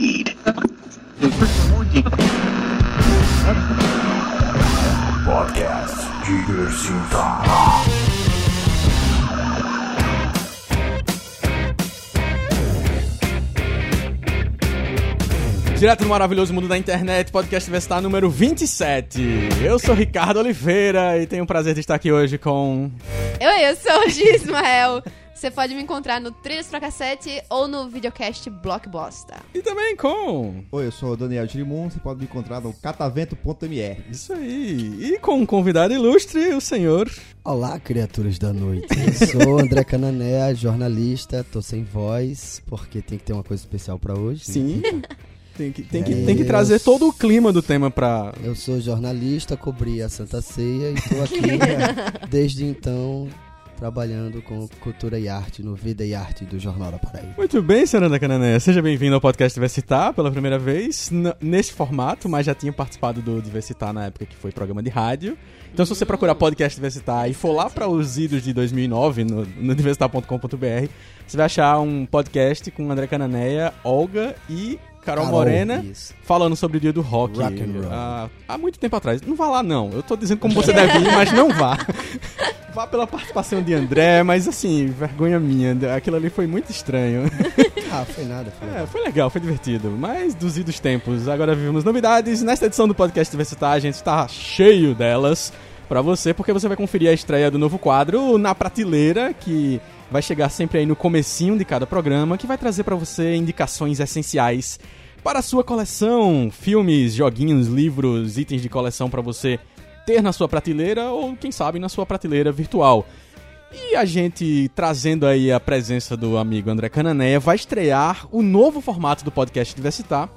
Eat. Podcast Diversidade. Direto do maravilhoso mundo da internet, podcast Vestar número 27. Eu sou Ricardo Oliveira e tenho o prazer de estar aqui hoje com. Oi, eu sou o Gi Ismael. Você pode me encontrar no Trilhos pra Cassete ou no videocast Blockbuster. E também com. Oi, eu sou o Daniel Girimum, você pode me encontrar no catavento.me. Isso aí. E com um convidado ilustre, o senhor. Olá, criaturas da noite. Eu sou André Canané, jornalista, tô sem voz, porque tem que ter uma coisa especial pra hoje. né? Sim. Tem que, tem, que, É, tem que trazer eu- todo o clima do tema pra. Eu sou jornalista, cobri a Santa Ceia e tô aqui desde então trabalhando com cultura e arte no Vida e Arte do Jornal da Paraíba. Muito bem, senhora da Canané. Seja bem-vindo ao podcast Diversitar pela primeira vez, nesse formato, mas já tinha participado do Diversitar na época que foi programa de rádio. Então, se você procurar podcast Diversitar e for lá para os idos de 2009 no, no diversitar.com.br, você vai achar um podcast com André Cananéia, Olga e Carol, Morena isso. falando sobre o dia do rock. Rock and roll. Ah, há muito tempo atrás. Não vá lá, não. Eu tô dizendo como você deve ir, mas não vá. Vá pela participação de André, mas assim, vergonha minha. Aquilo ali foi muito estranho. Ah, foi nada, foi nada. É, foi legal, foi divertido. Mas dos idos tempos, agora vivemos novidades. Nesta edição do podcast Diversitar, a gente está cheio delas pra você, porque você vai conferir a estreia do novo quadro Na Prateleira, que vai chegar sempre aí no comecinho de cada programa, que vai trazer pra você indicações essenciais para a sua coleção, filmes, joguinhos, livros, itens de coleção pra você ter na sua prateleira ou quem sabe na sua prateleira virtual. E a gente trazendo aí a presença do amigo André Cananéia, vai estrear o novo formato do podcast Diversitar,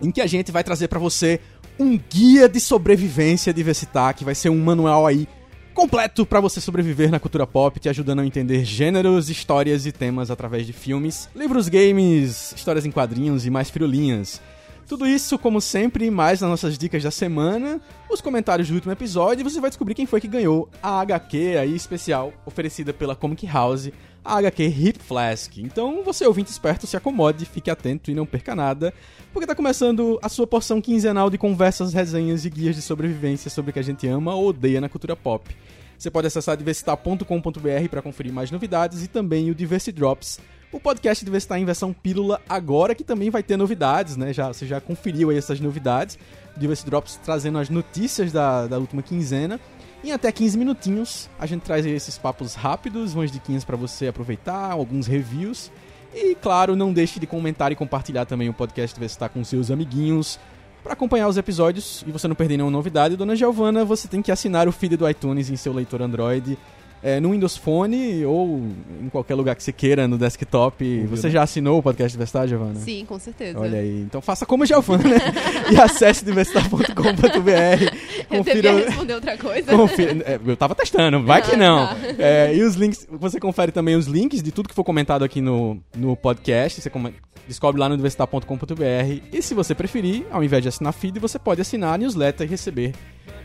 em que a gente vai trazer pra você um guia de sobrevivência Diversitar, que vai ser um manual aí completo pra você sobreviver na cultura pop, te ajudando a entender gêneros, histórias e temas através de filmes, livros, games, histórias em quadrinhos e mais firulinhas. Tudo isso, como sempre, mais nas nossas dicas da semana, os comentários do último episódio e você vai descobrir quem foi que ganhou a HQ aí especial oferecida pela Comic House, a HQ Hip Flask. Então, você ouvinte esperto, se acomode, fique atento e não perca nada, porque tá começando a sua porção quinzenal de conversas, resenhas e guias de sobrevivência sobre o que a gente ama ou odeia na cultura pop. Você pode acessar diversitar.com.br para conferir mais novidades e também o Diversity Drops, o podcast Diversitar em versão pílula agora que também vai ter novidades, né? Já, você já conferiu aí essas novidades. Diversity Drops trazendo as notícias da, da última quinzena. Em até 15 minutinhos, a gente traz esses papos rápidos, umas diquinhas para você aproveitar, alguns reviews. E claro, não deixe de comentar e compartilhar também o podcast Diversitar com seus amiguinhos. Para acompanhar os episódios e você não perder nenhuma novidade, Dona Giovana, você tem que assinar o feed do iTunes em seu leitor Android, é, no Windows Phone ou em qualquer lugar que você queira, no desktop. Você já assinou o podcast Diversitar, Giovana? Sim, com certeza. Olha aí, então faça como a Giovana né? e acesse diversitar.com.br. Eu devia responder outra coisa. Confira- é, eu tava testando, vai que Ah, não. tá. É, e os links, você confere também os links de tudo que for comentado aqui no, no podcast. Você come- descobre lá no diversitar.com.br. E se você preferir, ao invés de assinar feed, você pode assinar a newsletter e receber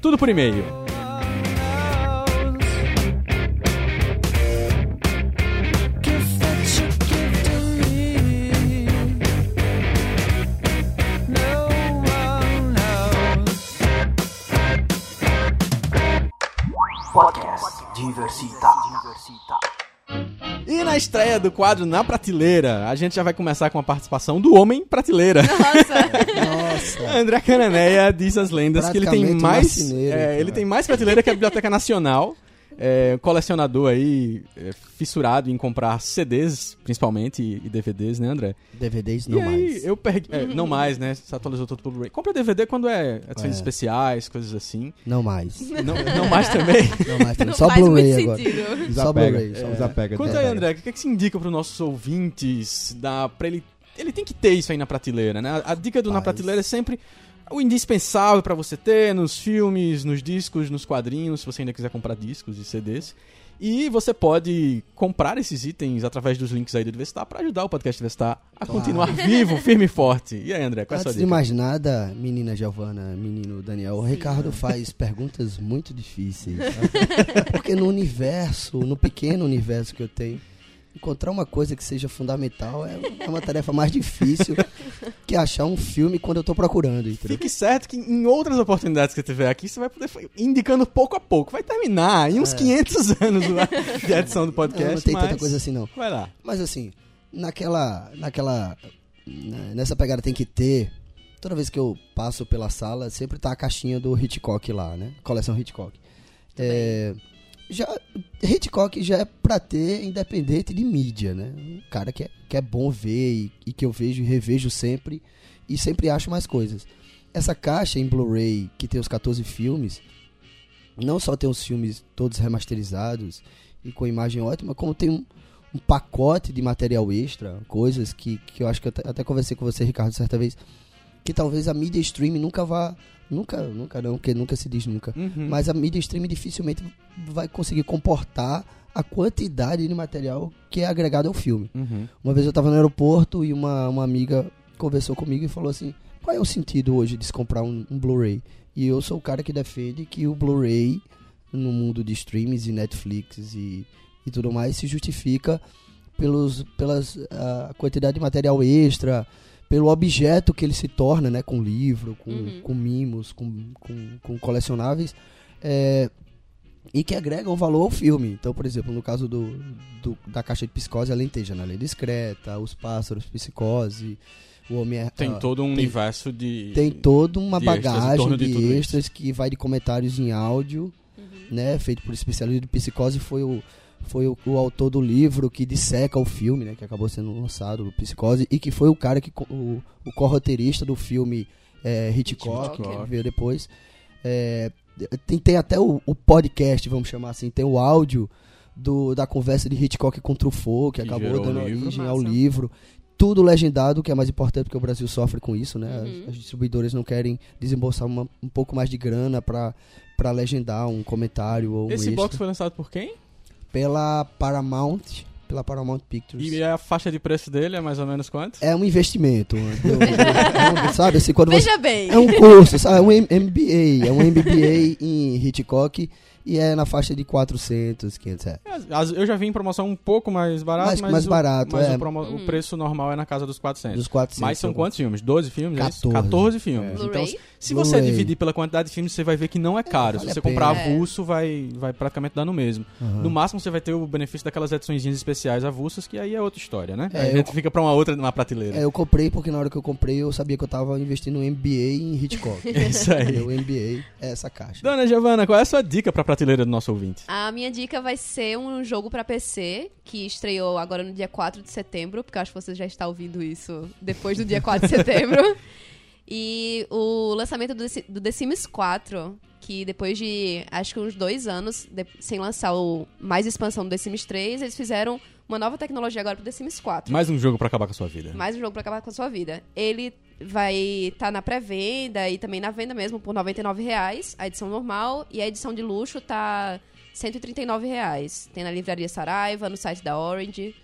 tudo por e-mail. Podcast Diversitar. E na estreia do quadro Na Prateleira, a gente já vai começar com a participação do Homem Prateleira. Nossa, Nossa, André Cananéia diz as lendas que ele tem mais. é, ele tem mais prateleira que a Biblioteca Nacional. É, colecionador aí, é, fissurado em comprar CDs, principalmente, e, e DVDs, né, André? DVDs e não aí, mais. eu perdi. é, não mais, né? Se atualizou tudo pro Blu-ray. Compra DVD quando é edições É. especiais, coisas assim. Não mais. Não, não mais também. Não mais. não Só Blu-ray agora. sentido. Só Blu-ray. só É. desapega. Conta aí. André, o que, é que se indica pros nossos ouvintes da, pra ele. Ele tem que ter isso aí na prateleira, né? A, a dica do Na. Prateleira é sempre o indispensável pra você ter nos filmes, nos discos, nos quadrinhos, se você ainda quiser comprar discos e CDs. E você pode comprar esses itens através dos links aí do Diversitar pra ajudar o podcast Diversitar a continuar vivo, firme e forte. E aí, André, qual é a sua Antes de dica? mais nada, menina Giovana, menino Daniel, o Ricardo faz perguntas muito difíceis. Porque no universo, no pequeno universo que eu tenho, encontrar uma coisa que seja fundamental é, é uma tarefa mais difícil que achar um filme quando eu tô procurando, entendeu? Fique certo que em outras oportunidades que tiver aqui, você vai poder indicando pouco a pouco. Vai terminar em uns 500 anos de edição do Não, podcast. não tem mas... tanta coisa assim não. Vai lá. Mas assim, naquela. naquela. né, Nessa pegada tem que ter. Toda vez que eu passo pela sala, sempre tá a caixinha do Hitchcock lá, né? Coleção Hitchcock. É, já, Hitchcock já é pra ter independente de mídia, né? Um cara que é, que é bom ver e, e que eu vejo e revejo sempre e sempre acho mais coisas. Essa caixa em Blu-ray que tem os 14 filmes, não só tem os filmes todos remasterizados e com imagem ótima, como tem um, um pacote de material extra, coisas que, que eu acho que eu até, até conversei com você, Ricardo, certa vez, que talvez a mídia streaming nunca vá. Nunca, nunca não, porque nunca se diz nunca. Uhum. Mas a mídia streaming dificilmente vai conseguir comportar a quantidade de material que é agregado ao filme. Uhum. Uma vez eu estava no aeroporto e uma, uma amiga conversou comigo e falou assim: qual é o sentido hoje de se comprar um, um Blu-ray? E eu sou o cara que defende que o Blu-ray, no mundo de streams e Netflix e, e tudo mais, se justifica pelos, pelas a quantidade de material extra, pelo objeto que ele se torna, né? Com livro, com, Uhum. com mimos, com, com, com colecionáveis. é, e que agregam valor ao filme. Então, por exemplo, no caso do, do- da caixa de psicose, a lenteja na lei discreta, os pássaros, psicose, o homem é, Tem ah, todo um tem- universo de. tem toda uma extras bagagem de de, tudo isso. extras que vai de comentários em áudio, né, feito por especialista de psicose, foi o foi o, o autor do livro que disseca o filme, né, que acabou sendo lançado, o Psicose, e que foi o cara que o, o co-roteirista do filme é, Hitchcock, Hitchcock. que veio depois. É, tem, tem até o, o podcast, vamos chamar assim, tem o áudio do, da conversa de Hitchcock com Truffaut, que, Que acabou dando livro. origem ao Massa. livro. Tudo legendado, que é mais importante porque o Brasil sofre com isso, né? As- Uhum. As, distribuidoras não querem desembolsar uma- um pouco mais de grana pra, pra legendar um comentário ou um Esse extra. box foi lançado por quem? Pela Paramount, pela Paramount Pictures. E a faixa de preço dele é mais ou menos quanto? É um investimento. Sabe, assim, quando você... Veja bem. É um curso, sabe? É um MBA. É um MBA em Hitchcock e é na faixa de 400, 500 reais. As- Eu já vi em promoção um pouco mais barato, Mais- mas, mais o, barato, mas é. o, promo- o preço normal é na casa dos 400. Dos 400. Mas são quantos filmes? 12 filmes? é isso? 14. 14 filmes. É. Então, Blu-ray? se você dividir pela quantidade de filmes, você vai ver que não é caro. vale se você comprar É. avulso, vai, vai praticamente dar no mesmo. Aham. No máximo, você vai ter o benefício daquelas edições especiais avulsas, que aí é outra história, né? É, aí a eu- gente fica pra uma outra, uma prateleira. É, eu comprei porque na hora que eu comprei eu sabia que eu tava investindo um MBA em Hitchcock. Isso aí. O MBA é essa caixa. Dona Giovana, qual é a sua dica pra prateleira do nosso ouvinte? A minha dica vai ser um jogo pra PC, que estreou agora no dia 4 de setembro, porque eu acho que você já está ouvindo isso depois do dia 4 de setembro. E o lançamento do, The- do The Sims 4, que depois de acho que uns dois anos de- sem lançar o mais expansão do The Sims 3, eles fizeram uma nova tecnologia agora pro The Sims 4. Mais um jogo pra acabar com a sua vida. Mais um jogo pra acabar com a sua vida. Ele vai estar na pré-venda e também na venda mesmo por 99 reais, a edição normal, e a edição de luxo tá 139 reais. Tem na livraria Saraiva, no site da Orange.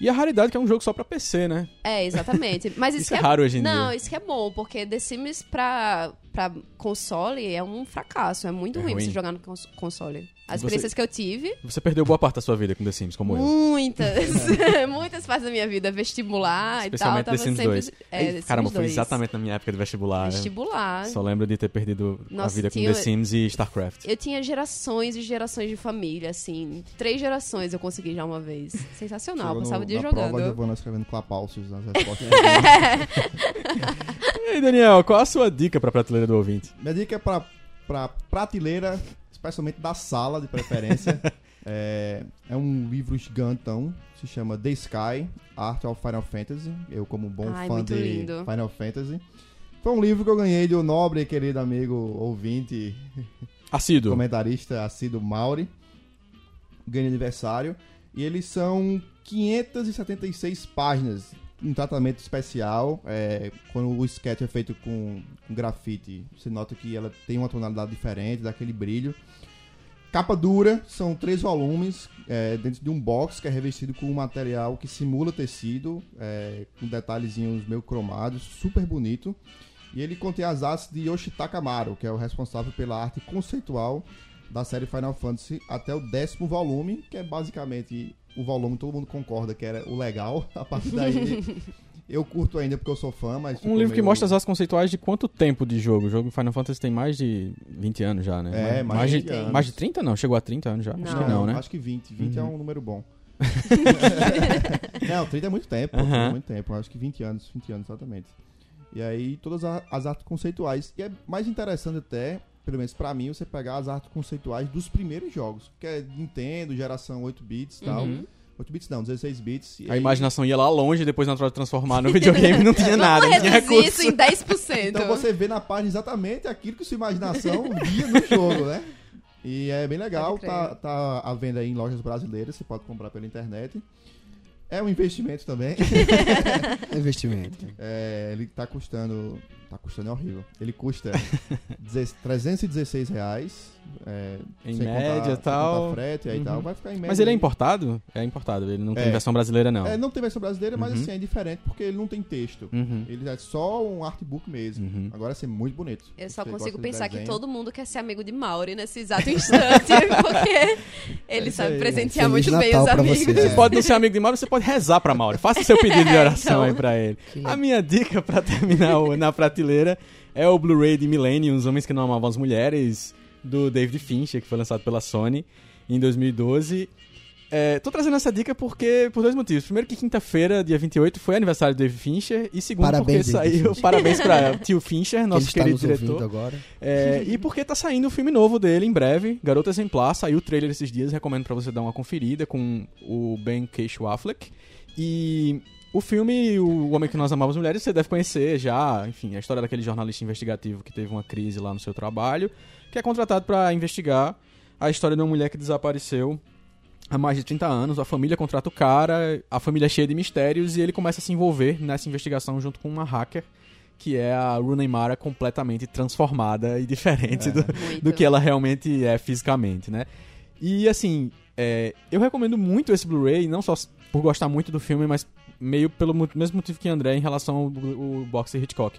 E a raridade que é um jogo só pra PC, né? É, exatamente. Mas isso, Isso que é raro hoje em Não, dia. isso que é bom, porque The Sims pra, pra console é um fracasso. É muito É ruim, ruim. você jogar no cons- console. As Você- experiências que eu tive, Você perdeu boa parte da sua vida com The Sims, como eu. muitas, muitas partes da minha vida, vestibular e tal, Especialmente The Sims sempre... 2. É, Ei, The Sims Caramba, foi 2. exatamente na minha época de vestibular. Vestibular. Só lembro de ter perdido a Nossa, vida com tinha- The Sims e StarCraft. Eu tinha gerações e gerações de família, assim. Três gerações eu consegui já uma vez. Sensacional, Chegou passava no- o dia na jogando. prova, a Giovana escrevendo clapalcios nas respostas. E aí, Daniel, qual a sua dica pra prateleira do ouvinte? Minha dica é pra, pra prateleira, especialmente da sala, de preferência. é, é um livro gigantão, se chama The Sky, Art of Final Fantasy. Eu, como um bom Ai, fã de lindo. Final Fantasy. Foi um livro que eu ganhei do nobre e querido amigo ouvinte, Assíduo. comentarista assíduo Mauri. Ganhei de aniversário. E eles são 576 páginas. Um tratamento especial. é, quando o sketch é feito com, com grafite, você nota que ela tem uma tonalidade diferente, dá aquele brilho. Capa dura, são três volumes é, dentro de um box que é revestido com um material que simula tecido, é, com detalhezinhos meio cromados, super bonito. E ele contém as artes de Yoshitaka Amaro, que é o responsável pela arte conceitual da série Final Fantasy até o décimo volume, que é basicamente o volume todo mundo concorda que era o legal. A partir daí, eu curto ainda porque eu sou fã, mas. Um livro que meio- mostra as artes conceituais de quanto tempo de jogo. O jogo Final Fantasy tem mais de 20 anos já, né? É, mais de, de 20 anos. mais de 30 não, chegou a 30 anos já. Acho que não, né? Acho que 20. 20 é Uhum. um número bom. não, 30 é muito tempo. Aham. é muito tempo. Acho que 20 anos, 20 anos exatamente. E aí, todas as artes conceituais. E é mais interessante até, pelo menos pra mim, você pegar as artes conceituais dos primeiros jogos. Que é Nintendo, geração 8 bits e tal. Uhum. 8 bits não, 16 bits. A aí- imaginação ia lá longe e depois na hora de transformar no videogame não tinha nada, não tinha recurso. isso em 10%. Então você vê na página exatamente aquilo que sua imaginação via no jogo, né? E é bem legal, tá, tá à venda aí em lojas brasileiras, você pode comprar pela internet. É um investimento também. É investimento. É, ele tá custando. Tá custando é horrível. Ele custa 16 316 reais. É, Em sem média contar- e sem tal. frete aí Uhum. tal. Vai ficar em média. Mas ele é importado? É importado, ele não tem É. versão brasileira não. É, não tem versão brasileira, mas Uhum. assim, é diferente porque ele não tem texto. Uhum. Ele é só um artbook mesmo. Uhum. Agora assim, muito bonito. Eu só consigo gosta de pensar que todo mundo quer ser amigo de Mauri nesse exato instante, porque ele isso sabe aí. presentear muito bem Natal os pra amigos. você. Você É. pode não ser amigo de Mauro, você pode rezar pra Mauro. Faça seu pedido de É, oração então. aí pra ele. Que A minha dica pra terminar o- na prateleira é o Blu-ray de Millennium, Os Homens que Não Amavam as Mulheres, do David Fincher, que foi lançado pela Sony em 2012. É, tô trazendo essa dica porque por dois motivos. Primeiro que quinta-feira, dia 28, foi aniversário do David Fincher. E segundo Parabéns, porque saiu... Fincher. Parabéns pra tio Fincher, nosso está querido diretor. agora. É, e porque tá saindo o filme novo dele em breve, Garota Exemplar, saiu o trailer esses dias, recomendo pra você dar uma conferida com o Ben Keisho Affleck. E o filme, O Homem que Nós Amávamos Mulheres, você deve conhecer já, enfim, a história daquele jornalista investigativo que teve uma crise lá no seu trabalho, que é contratado pra investigar a história de uma mulher que desapareceu há mais de 30 anos, a família contrata o cara, a família é cheia de mistérios e ele começa a se envolver nessa investigação junto com uma hacker, que é a Rooney Mara completamente transformada e diferente do, Muito. do que ela realmente é fisicamente, né? E assim, é, eu recomendo muito esse Blu-ray, não só por gostar muito do filme, mas meio pelo mo- mesmo motivo que André em relação ao, ao box Hitchcock.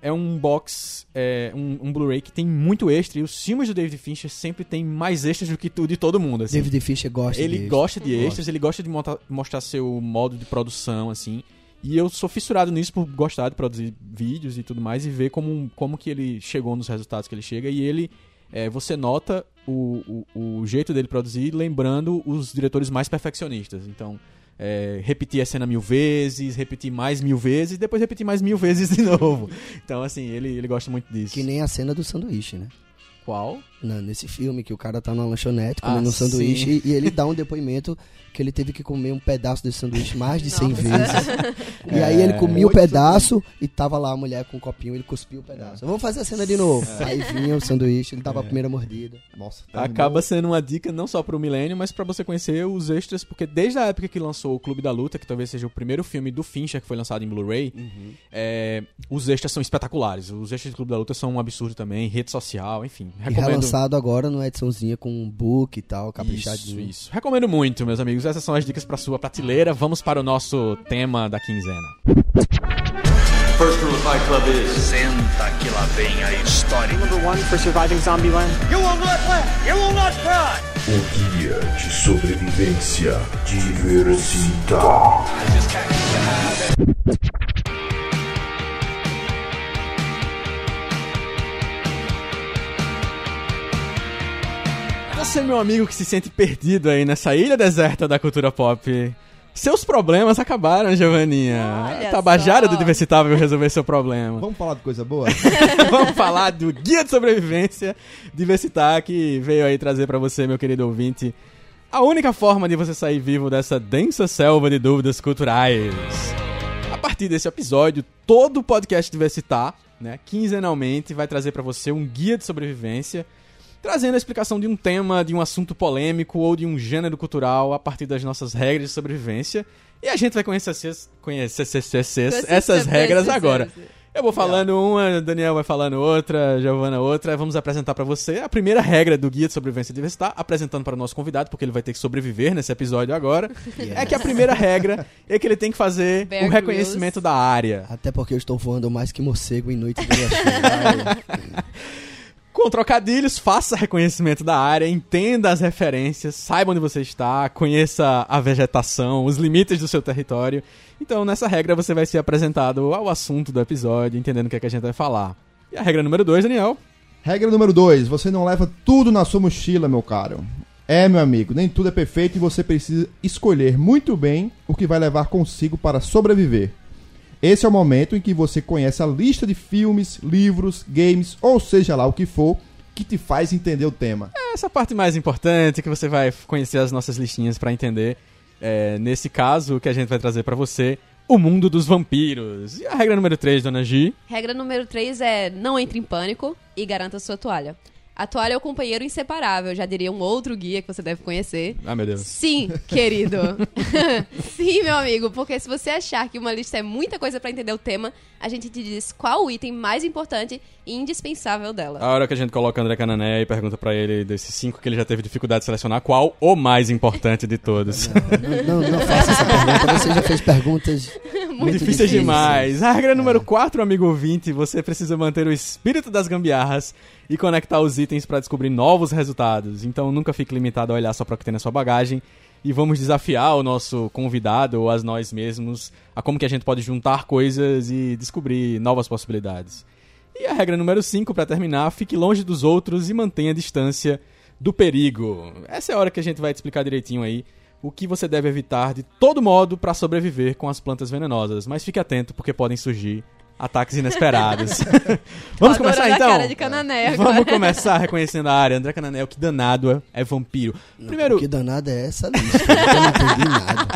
É um box, é, um, um Blu-ray que tem muito extra e os filmes do David Fincher sempre tem mais extras do que tu, de todo mundo, assim. David Fischer gosta Ele disso. gosta de extras, ele gosta de monta- mostrar seu modo de produção, assim. E eu sou fissurado nisso por gostar de produzir vídeos e tudo mais e ver como, como que ele chegou nos resultados que ele chega. E ele, é, você nota o, o, o jeito dele produzir lembrando os diretores mais perfeccionistas. Então, é, repetir a cena mil vezes, repetir mais mil vezes depois repetir mais mil vezes de novo. Então, assim, ele, ele gosta muito disso. Que nem a cena do sanduíche, né? Qual? Na- nesse filme, que o cara tá na lanchonete Ah, comendo um sim. sanduíche e ele dá um depoimento que ele teve que comer um pedaço desse sanduíche mais de 100 Nossa. vezes. E É. aí ele comia o pedaço e tava lá a mulher com um copinho, ele cuspiu o pedaço. Vamos fazer a cena de novo. Aí vinha o sanduíche, ele dava a primeira mordida. Nossa, terminou- Acaba sendo uma dica não só pro Milênio, mas pra você conhecer os extras, porque desde a época que lançou o Clube da Luta, que talvez seja o primeiro filme do Fincher que foi lançado em Blu-ray, é, os extras são espetaculares. Os extras do Clube da Luta são um absurdo também, rede social, enfim. E Recomendo. Relançado agora numa ediçãozinha com um book e tal, caprichadinho. Isso, isso. Recomendo muito, meus amigos. Essas são as dicas pra sua prateleira. Vamos para o nosso tema da quinzena. First rule of Fight Club is Senta que lá vem a história. Number one for surviving Zombieland. O guia de sobrevivência Diversita. Você, meu amigo que se sente perdido aí nessa ilha deserta da cultura pop. Seus problemas acabaram, Giovaninha. Olha A Tabajara só. do Diversitável resolver seu problema. Vamos falar de coisa boa? Vamos falar do Guia de Sobrevivência Diversitar, que veio aí trazer pra você, meu querido ouvinte, a única forma de você sair vivo dessa densa selva de dúvidas culturais. A partir desse episódio, todo o podcast Diversitar, né, quinzenalmente, vai trazer pra você um guia de sobrevivência, trazendo a explicação de um tema, de um assunto polêmico ou de um gênero cultural a partir das nossas regras de sobrevivência. E a gente vai conhecer, conhecer, conhecer essas regras agora. Eu vou falando uma, Daniel vai falando outra, Giovana outra. Vamos apresentar pra você a primeira regra do Guia de Sobrevivência Diversitar, apresentando para o nosso convidado, porque ele vai ter que sobreviver nesse episódio agora. É que a primeira regra é que ele tem que fazer Bear o reconhecimento da área. Até porque eu estou voando mais que morcego em noite de lua cheia. Com trocadilhos, faça reconhecimento da área, entenda as referências, saiba onde você está, conheça a vegetação, os limites do seu território. Então, nessa regra, você vai ser apresentado ao assunto do episódio, entendendo o que, é que a gente vai falar. E a regra número 2, Daniel? Regra número 2, você não leva tudo na sua mochila, meu caro. É, meu amigo, nem tudo é perfeito e você precisa escolher muito bem o que vai levar consigo para sobreviver. Esse é o momento em que você conhece a lista de filmes, livros, games, ou seja lá o que for, que te faz entender o tema. Essa parte mais importante que você vai conhecer as nossas listinhas para entender. É, nesse caso, o que a gente vai trazer para você, o mundo dos vampiros. E a regra número 3, dona Gi? Regra número 3 é não entre em pânico e garanta sua toalha. A toalha é o companheiro inseparável, já diria um outro guia que você deve conhecer. Ah, meu Deus. Sim, querido. Sim, meu amigo, porque se você achar que uma lista é muita coisa pra entender o tema, a gente te diz qual o item mais importante e indispensável dela. A hora que a gente coloca André Canané e pergunta pra ele desses cinco que ele já teve dificuldade de selecionar, qual o mais importante de todos? Não, não faça essa pergunta, você já fez perguntas muito Difíceis demais. A regra número 4, amigo ouvinte, você precisa manter o espírito das gambiarras e conectar os itens para descobrir novos resultados. Então nunca fique limitado a olhar só para o que tem na sua bagagem e vamos desafiar o nosso convidado ou as nós mesmos a como que a gente pode juntar coisas e descobrir novas possibilidades. E a regra número 5, para terminar, fique longe dos outros e mantenha a distância do perigo. Essa é a hora que a gente vai te explicar direitinho aí o que você deve evitar de todo modo para sobreviver com as plantas venenosas. Mas fique atento porque podem surgir ataques inesperados. Vamos começar então? cara de Canané agora. Vamos começar reconhecendo a área. André Canané, o que danado é, é vampiro. Primeiro, Que danada é essa lista? Eu não entendi nada.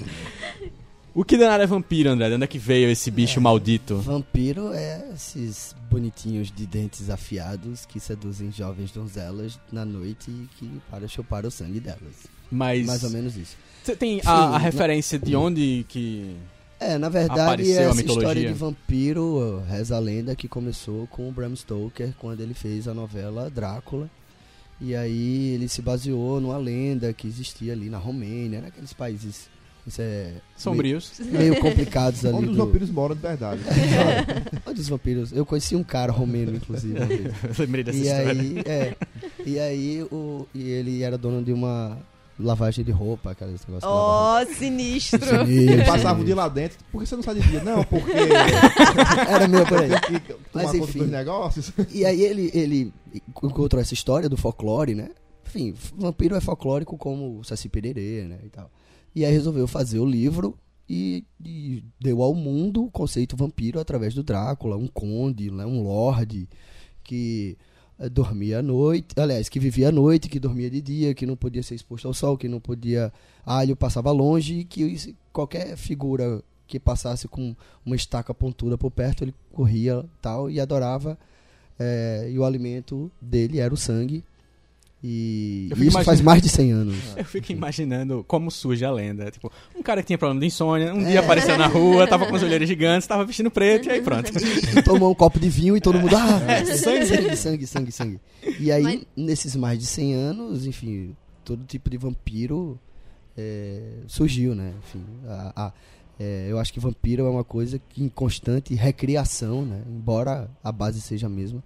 o que danado é vampiro, André? De onde é que veio esse bicho maldito? Vampiro é esses bonitinhos de dentes afiados que seduzem jovens donzelas na noite e que para chupar o sangue delas. Mas Mais ou menos isso. você tem Sim, a, a referência de onde que... É, na verdade, Apareceu essa história de vampiro, reza a lenda, que começou com o Bram Stoker, quando ele fez a novela Drácula. E aí ele se baseou numa lenda que existia ali na Romênia, naqueles países isso é, Sombrios. meio, meio complicados ali. Onde os do- vampiros moram de verdade. Onde os vampiros. Eu conheci um cara romeno, inclusive. lembrei dessa E história. aí, é, e aí o, e ele era dono de uma lavagem de roupa, aquela esse negócio de lavar Oh, sinistro. Sinistro, passava o dia lá dentro. Por que você não sai de dia? Não, porque Era meu por aí. Mas, enfim. negócios. E aí ele, ele encontrou essa história do folclore, né? Enfim, vampiro é folclórico como o Saci Pererê, né? E, tal. e aí resolveu fazer o livro e, e deu ao mundo o conceito vampiro através do Drácula, um conde, né? um lorde que dormia à noite, aliás, que vivia à noite, que dormia de dia, que não podia ser exposto ao sol, que não podia. Alho passava longe e que qualquer figura que passasse com uma estaca pontuda por perto, ele corria tal e adorava. eh, e o alimento dele era o sangue. E Eu fico isso faz imaginando- mais de 100 anos. Eu fico imaginando como surge a lenda. Tipo, um cara que tinha problema de insônia, um É. dia apareceu na rua, tava com os olheiros gigantes, tava vestindo preto e aí pronto. Tomou um copo de vinho e todo mundo. Ah, É, sangue. sangue, sangue, sangue, sangue. E aí, Mas- nesses mais de 100 anos, enfim, todo tipo de vampiro é, surgiu, né? Enfim, a- a- é, eu acho que vampiro é uma coisa que em constante recriação, né? Embora a base seja a mesma.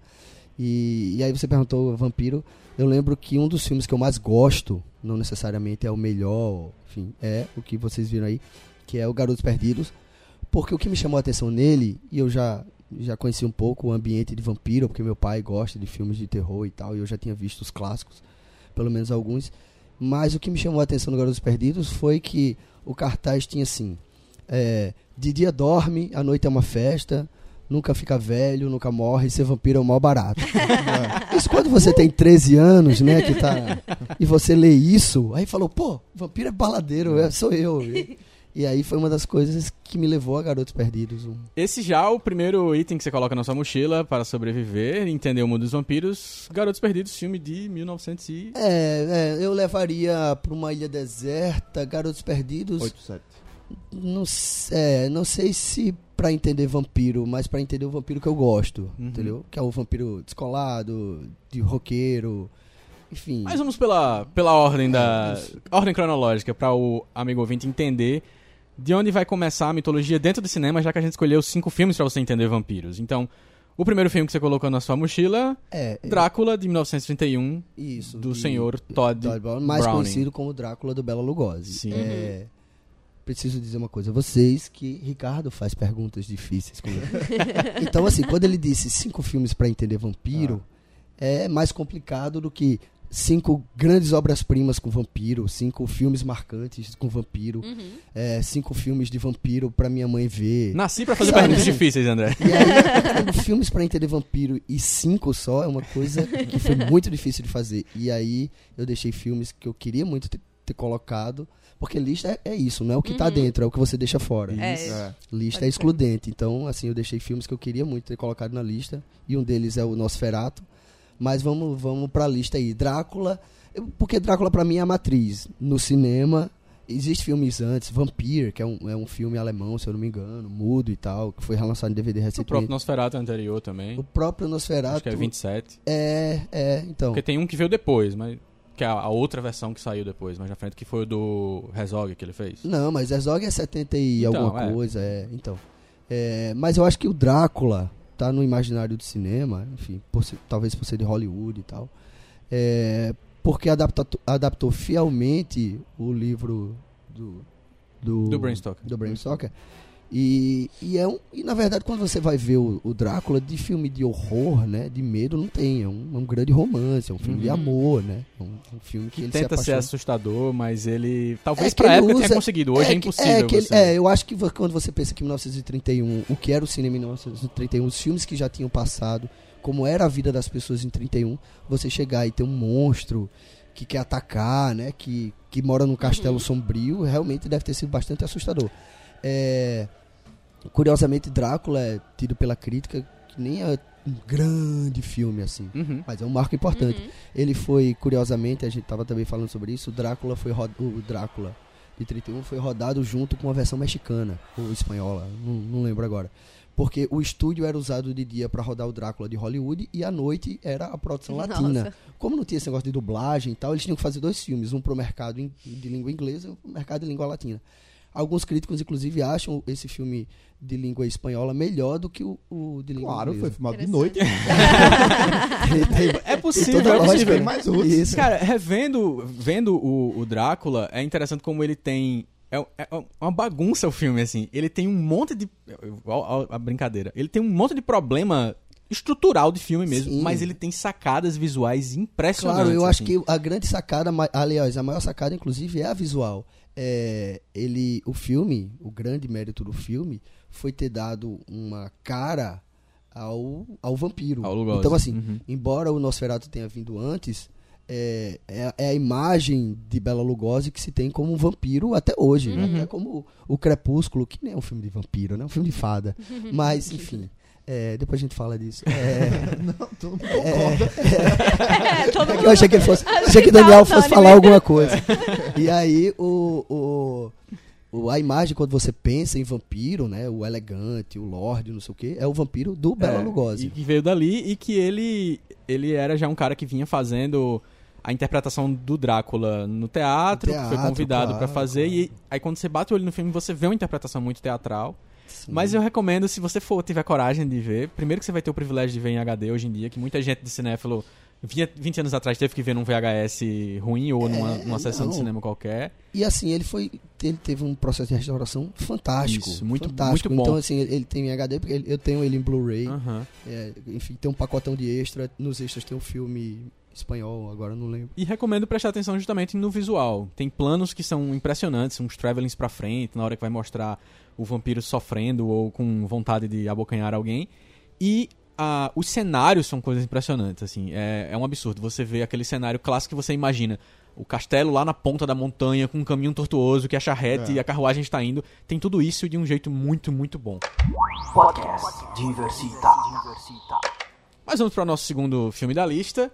E, e aí você perguntou vampiro. Eu lembro que um dos filmes que eu mais gosto, não necessariamente é o melhor, enfim, é o que vocês viram aí, que é o Garotos Perdidos. Porque o que me chamou a atenção nele, e eu já, já conheci um pouco o ambiente de vampiro, porque meu pai gosta de filmes de terror e tal, e eu já tinha visto os clássicos, pelo menos alguns. Mas o que me chamou a atenção no Garotos Perdidos foi que o cartaz tinha assim: é, de dia dorme, à noite é uma festa, nunca fica velho, nunca morre, ser vampiro é o maior barato. isso quando você tem 13 anos, né, que tá. E você lê isso, aí falou, pô, vampiro é baladeiro, é, sou eu. E, e aí foi uma das coisas que me levou a Garotos Perdidos. Um- Esse já é o primeiro item que você coloca na sua mochila para sobreviver, entender o mundo dos vampiros. Garotos Perdidos, filme de 1900 e... É, é, eu levaria pra uma ilha deserta, Garotos Perdidos. 8, 7. Não, é, não sei se pra entender vampiro, mas pra entender o vampiro que eu gosto, Uhum. entendeu? Que é o vampiro descolado, de roqueiro, enfim. Mas vamos pela, pela ordem da... Ordem cronológica, para o amigo ouvinte entender de onde vai começar a mitologia dentro do cinema, já que a gente escolheu cinco filmes para você entender vampiros. Então, O primeiro filme que você colocou na sua mochila, É, é, Drácula, de 1931, isso. do senhor Todd, Todd Brown, mais Browning. conhecido como Drácula do Bela Lugosi. Sim. É, preciso dizer uma coisa a vocês que Ricardo faz perguntas difíceis comigo. então assim, quando ele disse cinco filmes para entender vampiro, é mais complicado do que cinco grandes obras-primas com vampiro, cinco filmes marcantes com vampiro, Uhum. é, cinco filmes de vampiro pra minha mãe ver. Nasci pra fazer Sabe, perguntas assim, difíceis, André. E aí, filmes pra entender vampiro e cinco só é uma coisa que foi muito difícil de fazer. E aí eu deixei filmes que eu queria muito ter, ter colocado, porque lista é, é isso, não é o que tá Uhum. dentro, é o que você deixa fora. É. É. Lista Pode é excludente. Então, assim, eu deixei filmes que eu queria muito ter colocado na lista, e um deles é o Nosferato. Mas vamos, vamos pra lista aí. Drácula, porque Drácula pra mim é a matriz. No cinema, existem filmes antes, Vampire, que é um, é um filme alemão, se eu não me engano, mudo e tal, que foi relançado em DVD O recentemente. próprio Nosferatu anterior também. O próprio Nosferatu. Acho que é 27. É, é, então. Porque tem um que veio depois, mas. Que é a, outra versão que saiu depois, mais na frente, que foi o do Herzog que ele fez. Não, mas Herzog é 70 e Então, alguma é. coisa, é. Então. É, mas eu acho que o Drácula tá no imaginário do cinema, enfim, por ser- talvez por ser de Hollywood e tal. É, porque adapta, adaptou fielmente o livro do. Do, Do Bram Stoker. do Bram Stoker. E, e, é um, e na verdade, quando você vai ver o, o Drácula de filme de horror, né? De medo, não tem. É um, é um grande romance, é um filme de Uhum. amor, né? É um, um filme que, ele se Tenta ser apaixona. assustador, mas ele. Talvez É que pra ele época tenha usa- conseguido. Hoje é, que- impossível. É, que ele- é, eu acho que quando você pensa que em 1931, o que era o cinema em 1931, os filmes que já tinham passado, como era a vida das pessoas em 31, você chegar e ter um monstro que quer atacar, né? Que, que mora num castelo sombrio, realmente deve ter sido bastante assustador. É, curiosamente, Drácula é tido pela crítica que nem é um grande filme assim. Uhum. Mas é um marco importante. Uhum. Ele foi, curiosamente, a gente tava também falando sobre isso, o Drácula foi o Drácula de 31 foi rodado junto com a versão mexicana ou espanhola, não, não lembro agora. Porque o estúdio era usado de dia para rodar o Drácula de Hollywood e à noite era a produção latina. Nossa. Como não tinha esse negócio de dublagem e tal, eles tinham que fazer dois filmes, um pro mercado em- de língua inglesa e um pro mercado de língua latina. Alguns críticos, inclusive, acham esse filme de língua espanhola melhor do que o, o de língua Claro, foi inglesa. filmado de noite. É tem possível, é possível. mais útil. Isso. Cara, revendo vendo o, o Drácula, é interessante como ele tem. É, é uma bagunça o filme, assim. Ele tem um monte de. A brincadeira. Ele tem um monte de problema estrutural de filme mesmo, Sim. mas ele tem sacadas visuais impressionantes. Claro, eu acho assim. que a grande sacada, aliás, a maior sacada, inclusive, é a visual. É, ele, o filme, o grande mérito do filme, foi ter dado uma cara ao, ao vampiro. Ao. Então, assim, Uhum. embora o Nosferatu tenha vindo antes, é, é, é a imagem de Bela Lugosi que se tem como um vampiro até hoje. Uhum. Até como o Crepúsculo, que nem é um filme de vampiro, né? É um filme de fada. Mas, enfim, é, depois a gente fala disso. É, Não, concorda. É, é que mundo... eu achei que ele fosse. Achei que que tá Daniel fosse falar alguma coisa. E aí, o, o, o- a imagem, quando você pensa em vampiro, né? O elegante, o lorde, não sei o quê, é o vampiro do Bela É, Lugosi. E que veio dali e que ele, ele era já um cara que vinha fazendo a interpretação do Drácula no teatro, que foi teatro, convidado pra claro, fazer. claro. E aí quando você bate o olho no filme, você vê uma interpretação muito teatral. Sim. Mas eu recomendo, se você for tiver coragem de ver, primeiro que você vai ter o privilégio de ver em HD hoje em dia, que muita gente de cinéfilo via 20 anos atrás teve que ver num VHS ruim ou numa, É, numa sessão de cinema qualquer. E assim, ele foi. Ele teve um processo de restauração fantástico. Isso, muito- fantástico. muito bom. Então, assim, ele, tem em HD, porque eu tenho ele em Blu-ray. É, enfim, tem um pacotão de extra. Nos extras tem um filme espanhol, agora não lembro. E recomendo prestar atenção justamente no visual. Tem planos que são impressionantes, uns travelings pra frente, na hora que vai mostrar o vampiro sofrendo ou com vontade de abocanhar alguém. E ah, os cenários são coisas impressionantes, assim. É, é um absurdo. Você vê aquele cenário clássico que você imagina. O castelo lá na ponta da montanha, com um caminho tortuoso, que a charrete É. e a carruagem está indo. Tem tudo isso de um jeito muito, muito bom. Podcast Diversita. Mas vamos para o nosso segundo filme da lista.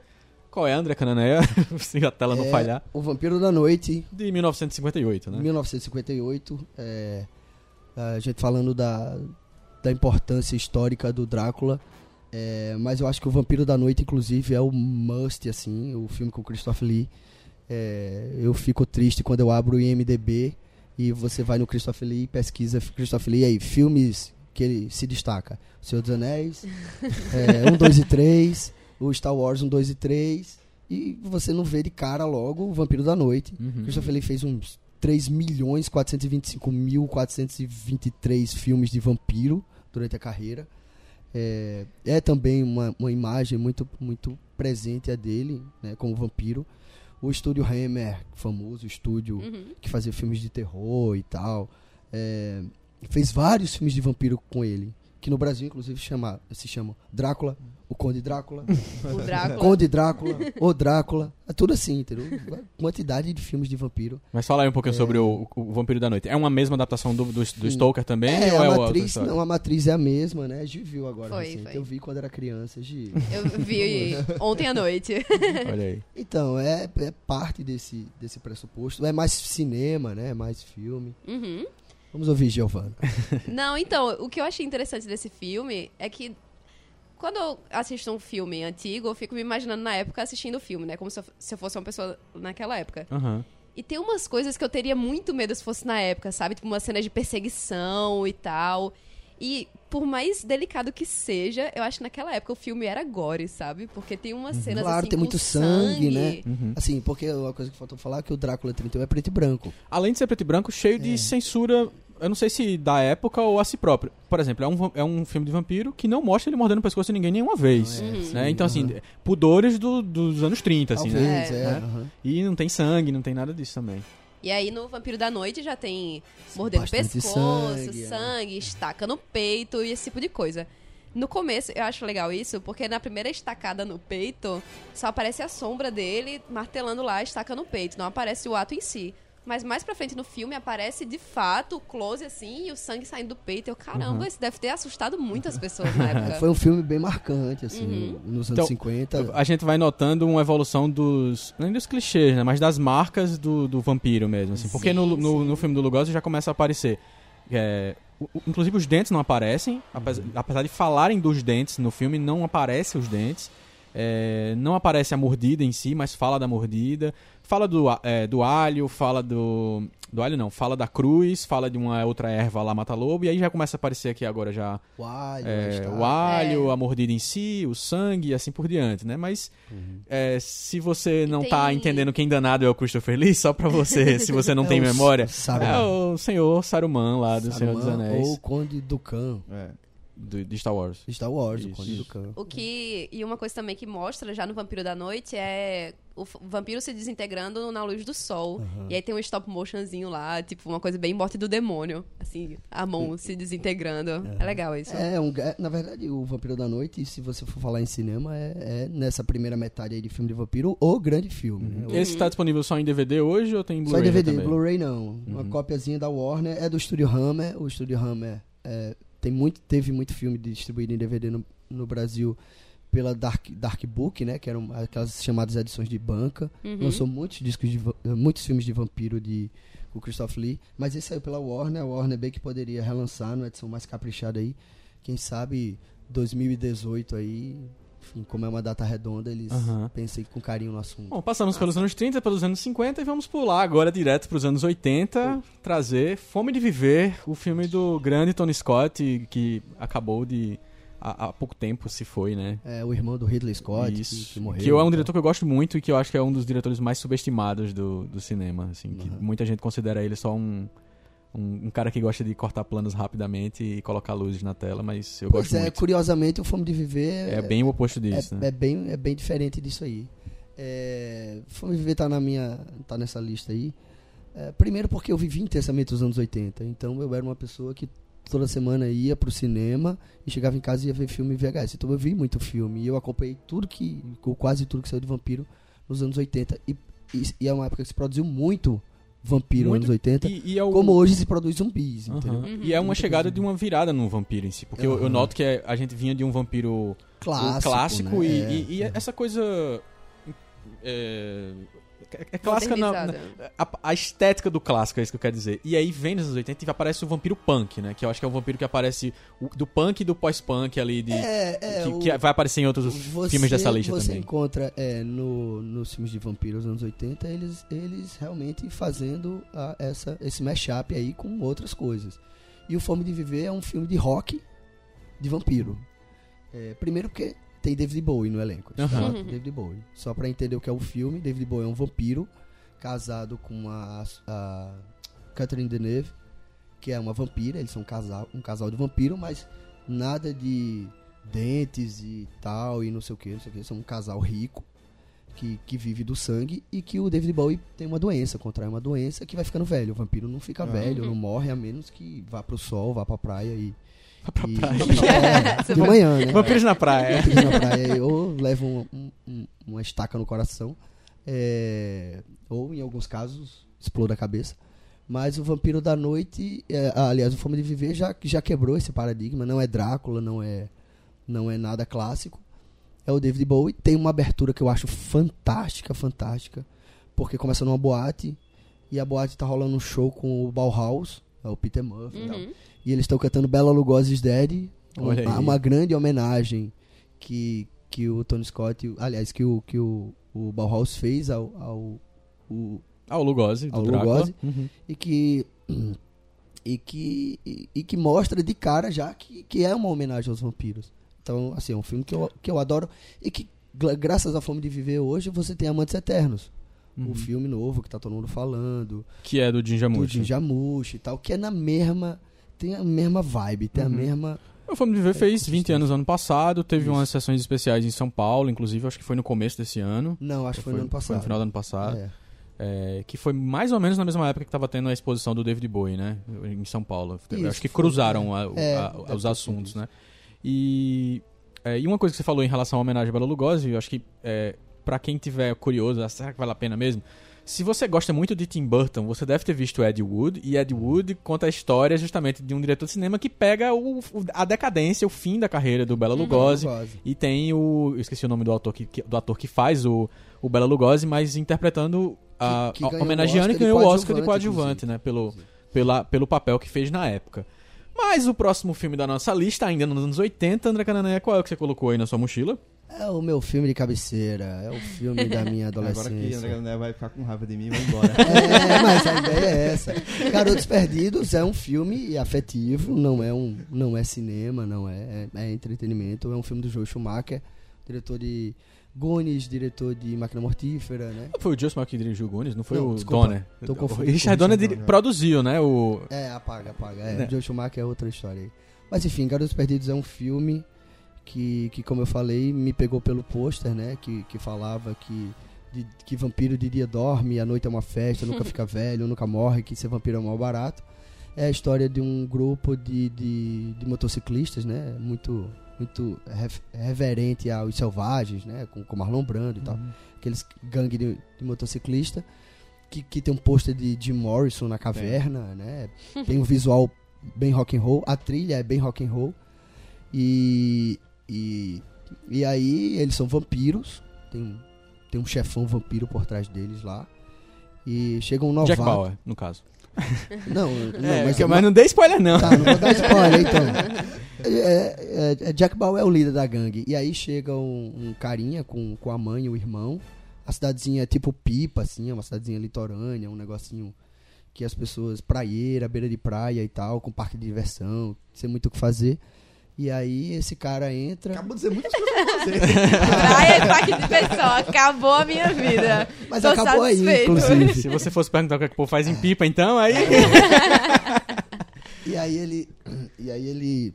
Qual é, André Cananeia? Se a tela não É, falhar. O Vampiro da Noite, De 1958, né? 1958. é, a gente falando da, da importância histórica do Drácula. é, mas eu acho que o Vampiro da Noite, inclusive, é o must, assim, o filme com o Christopher Lee. É, eu fico triste quando eu abro o IMDB e você vai no Christopher Lee e pesquisa Christopher Lee aí, filmes que ele se destaca. O Senhor dos Anéis, é, 1, 2 e 3, o Star Wars 1, 2 e 3, e você não vê de cara logo o Vampiro da Noite. Uhum. Christopher Lee fez uns 3 milhões 425 mil 423 filmes de vampiro durante a carreira. É, é também uma, uma imagem muito, muito presente a dele, né, como vampiro. O estúdio Hammer, famoso estúdio Uhum. que fazia filmes de terror e tal, é, fez vários filmes de vampiro com ele, que no Brasil inclusive chama, se chamam Drácula, o Conde Drácula, O Drácula. Conde Drácula, o Drácula, é tudo assim, entendeu? Quantidade de filmes de vampiro. Mas fala aí um pouquinho sobre o, o Vampiro da Noite. É uma mesma adaptação do, do, do. Stoker também? É, ou é a outra matriz, não, a matriz é a mesma, né? Gi viu agora Foi, recente. foi. Eu vi quando era criança, Gi. Eu vi ontem à noite. Olha aí. Então, é, é parte desse, desse pressuposto. É mais cinema, né? É mais filme. Uhum. Vamos ouvir Giovanna. Não, então, o que eu achei interessante desse filme é que quando eu assisto um filme antigo, eu fico me imaginando na época assistindo o filme, né? Como se eu, se eu fosse uma pessoa naquela época. Aham. E tem umas coisas que eu teria muito medo se fosse na época, sabe? Tipo, uma cena de perseguição e tal. E por mais delicado que seja, eu acho que naquela época o filme era gore, sabe? Porque tem umas cenas Claro, assim tem com muito sangue, né? Uhum. Assim, porque uma coisa que faltou falar é que o Drácula 31 é preto e branco. Além de ser preto e branco, cheio É. de censura. Eu não sei se da época ou a si próprio. Por exemplo, é um, é um filme de vampiro que não mostra ele mordendo o pescoço de ninguém nenhuma vez. Uhum. né? Então, assim, pudores do- dos anos 30, assim, né? Talvez, é. É. aham. E não tem sangue, não tem nada disso também. E aí no Vampiro da Noite já tem mordendo Bastante pescoço, sangue, sangue, é. estaca no peito e esse tipo de coisa. No começo eu acho legal isso, porque na primeira estacada no peito só aparece a sombra dele martelando lá a estaca no peito, não aparece o ato em si. Mas mais pra frente no filme aparece de fato o close assim e o sangue saindo do peito. Eu, caramba, isso deve ter assustado muitas pessoas na época. É, Foi um filme bem marcante, assim, Uhum. nos anos Então, 50. A gente vai notando uma evolução dos. Nem dos clichês, né? Mas das marcas do, do vampiro mesmo. Assim. Porque Sim, no, no, sim. no filme do Lugosi já começa a aparecer. é, inclusive os dentes não aparecem. Apesar, apesar de falarem dos dentes no filme, não aparecem os dentes. É, não aparece a mordida em si, mas fala da mordida. Fala do, é, do alho, fala do. Do alho não, fala da cruz, fala de uma outra erva lá, mata-lobo, e aí já começa a aparecer aqui agora já O alho, é, o alho, É. a mordida em si, o sangue e assim por diante, né? Mas é, se você não tem- tá entendendo quem danado é o Christopher Lee, só pra você, se você não É tem memória, Saruman. é o senhor Saruman lá do Senhor dos Saruman Anéis, Ou o Conde Dukan. É. do, de Star Wars. Star Wars, Isso. o Conde Dukan. O que. E uma coisa também que mostra já no Vampiro da Noite é o vampiro se desintegrando na luz do sol. E aí tem um stop motionzinho lá, tipo, uma coisa bem morte do demônio. Assim, a mão se desintegrando. É legal isso. É, um, é, na verdade, o Vampiro da Noite, se você for falar em cinema, é, é nessa primeira metade aí de filme de vampiro o grande filme. né? O- Esse tá disponível só em DVD hoje ou tem Só em Blu-ray DVD? Blu-ray não. Uma cópiazinha da Warner é do Estúdio Hammer. O Estúdio Hammer é, tem muito, teve muito filme distribuído em DVD no, no Brasil pela Dark, Dark Book, né? Que eram aquelas chamadas edições de banca. Uhum. Lançou muitos discos de muitos filmes de vampiro de o Christopher Lee, mas esse saiu pela Warner, a Warner bem que poderia relançar numa edição mais caprichada aí. Quem sabe 2018 aí, enfim, como é uma data redonda, eles Aham. pensem com carinho no assunto. Bom, passamos pelos anos 30, pelos anos 50 e vamos pular agora direto pros anos 80, trazer Fome de Viver, o filme do grande Tony Scott, que acabou de. Há, há pouco tempo se foi, né? É, o irmão do Ridley Scott, que- Isso. que, morreu. Que é um e diretor que eu gosto muito e que eu acho que é um dos diretores mais subestimados do, do cinema. Assim, que Uhum. muita gente considera ele só um, um, um cara que gosta de cortar planos rapidamente e colocar luzes na tela, mas eu Pois gosto é, muito. curiosamente, o Fome de Viver É bem o oposto disso, é, né? é bem, é bem diferente disso aí. É, Fome de Viver tá, na minha, tá nessa lista aí. É, primeiro porque eu vivi intensamente os anos 80, então eu era uma pessoa que toda semana ia pro cinema e chegava em casa e ia ver filme VHS. Então eu vi muito filme e eu acompanhei tudo que, ou quase tudo que saiu de vampiro nos anos 80. E, e, e é uma época que se produziu muito vampiro Muito. anos 80, E, e é o- como hoje se produz zumbis, Aham. entendeu? Uhum. E é uma Muita chegada coisa. de uma virada no vampiro em si. Porque eu, eu Aham. noto que é- a gente vinha de um vampiro Clássico, clássico né? e, É, e- e é. essa coisa. É, é- clássica na, na- a, a estética do clássico, é isso que eu quero dizer. E aí vem nos anos 80 e aparece o vampiro punk, né? Que eu acho que é o vampiro que aparece o- do punk e do pós-punk ali, de, É, é, que, o- que vai aparecer em outros Você- filmes dessa lista você também. encontra é, no, nos filmes de vampiros dos anos 80 eles, eles realmente fazendo a- essa, esse mashup aí com outras coisas. E o Fome de Viver é um filme de rock de vampiro. É, primeiro porque tem David Bowie no elenco. tá? David Bowie. Só pra entender o que é o filme, David Bowie é um vampiro casado com a, a Catherine Deneuve, que é uma vampira. Eles são um casal, um casal de vampiro, mas nada de dentes e tal, e não sei o que, não sei o que. São um casal rico que, que vive do sangue e que o David Bowie tem uma doença, contrai uma doença que vai ficando velho. O vampiro não fica velho, não morre, a menos que vá pro sol, vá pra praia e. Pra e- praia. É, de manhã, né? Vampiros na praia. Vampiros na praia, ou levam um- um- uma estaca no coração, é, ou em alguns casos exploda a cabeça. Mas o Vampiro da Noite, é, aliás, o Fome de Viver já, já quebrou esse paradigma. Não é Drácula, não é, não é nada clássico. É o David Bowie. Tem uma abertura que eu acho fantástica, fantástica. Porque começa numa boate, e a boate tá rolando um show com o Bauhaus, é o Peter Murphy e tal. E eles estão cantando Bela Lugosi's Dead, um- aí. uma grande homenagem que, que o Tony Scott, aliás, que o, que o, o Bauhaus fez ao, ao, o- Ah, o Lugosi, Ao. Lugosi. Uhum. e que e que e, e que mostra de cara já que, que é uma homenagem aos vampiros. Então, assim, é um filme que eu, que eu adoro e que gra- graças à fome de viver hoje você tem Amantes Eternos. Uhum. O filme novo que tá todo mundo falando, Que é do Jim do. Jim Jarmusch e tal, que é na mesma tem a mesma vibe, tem Uhum. a mesma O Fome de Viver fez 20 consistência. anos ano passado, teve Isso. umas sessões especiais em São Paulo, inclusive, acho que foi no começo desse ano. Não, acho que foi, no ano passado. Foi no final do ano passado. É. É, que foi mais ou menos na mesma época que estava tendo a exposição do David Bowie, né? Em São Paulo. Isso, acho que foi, cruzaram a- é, a- deve os ter assuntos, né? E, é, e uma coisa que você falou em relação à homenagem a Bela Lugosi, eu acho que é, para quem tiver curioso, ah, será que vale a pena mesmo? Se você gosta muito de Tim Burton, você deve ter visto Ed Wood, e Ed Wood conta a história justamente de um diretor de cinema que pega o- a decadência, o fim da carreira do Bela Lugosi, Lugosi. e tem o. Eu esqueci o nome do ator que, do ator que faz o, o Bela Lugosi, mas interpretando. A, Que- que a- homenageando e ganhou o Oscar de coadjuvante, coadjuvante, né? Pelo, pela, pelo papel que fez na época. Mas o próximo filme da nossa lista, ainda nos anos 80, André Canané, qual é o que você colocou aí na sua mochila? É o meu filme de cabeceira, é o filme da minha Agora que adolescência. André Gané vai ficar com raiva de mim e vai embora. É, mas a ideia é essa. Garotos Perdidos é um filme afetivo, não é um, não é cinema, não é, é, é entretenimento. É um filme do Joe Schumacher, diretor de Goonies, diretor de Máquina Mortífera, né? Foi o Just Mark que dirigiu o Goonies, não foi Não, o desculpa, Donner? tô o confundindo Richard o Donner produziu, né? O... É, apaga, apaga. É, Né? Joe Schumacher é outra história aí. Mas enfim, Garotos Perdidos é um filme que, que como eu falei, me pegou pelo pôster, né? Que, que falava que, de- que vampiro de dia dorme, à noite é uma festa, nunca fica velho, nunca morre, que ser vampiro é mal barato. É a história de um grupo de, de, de motociclistas, né? Muito, muito reverente aos selvagens, né? Com, com Marlon Brando e tal. Aqueles gangue de, de motociclista. Que, que tem um pôster de Jim Morrison na caverna, né? Tem um visual bem rock and roll, a trilha é bem rock and roll. E e, e aí eles são vampiros, tem um, tem um chefão vampiro por trás deles lá. E chega um novato. Jack Bauer, no caso. Não, não, É, mas, mas não dê spoiler, não. Tá, não vou dar spoiler então. É, é, é, Jack Bauer é o líder da gangue. E aí chega um, um carinha com, com a mãe e o irmão. A cidadezinha é tipo pipa, assim, é uma cidadezinha litorânea, um negocinho que as pessoas, praieira, beira de praia e tal, com parque de diversão, sem muito o que fazer. E aí esse cara entra. Acabou de dizer muitas coisas pra você. Praia e parque de diversão. Acabou a minha vida. Mas Tô acabou aí, satisfeito. inclusive. Se você fosse perguntar o que, é que o povo faz em pipa, então, aí. E aí ele. E aí ele.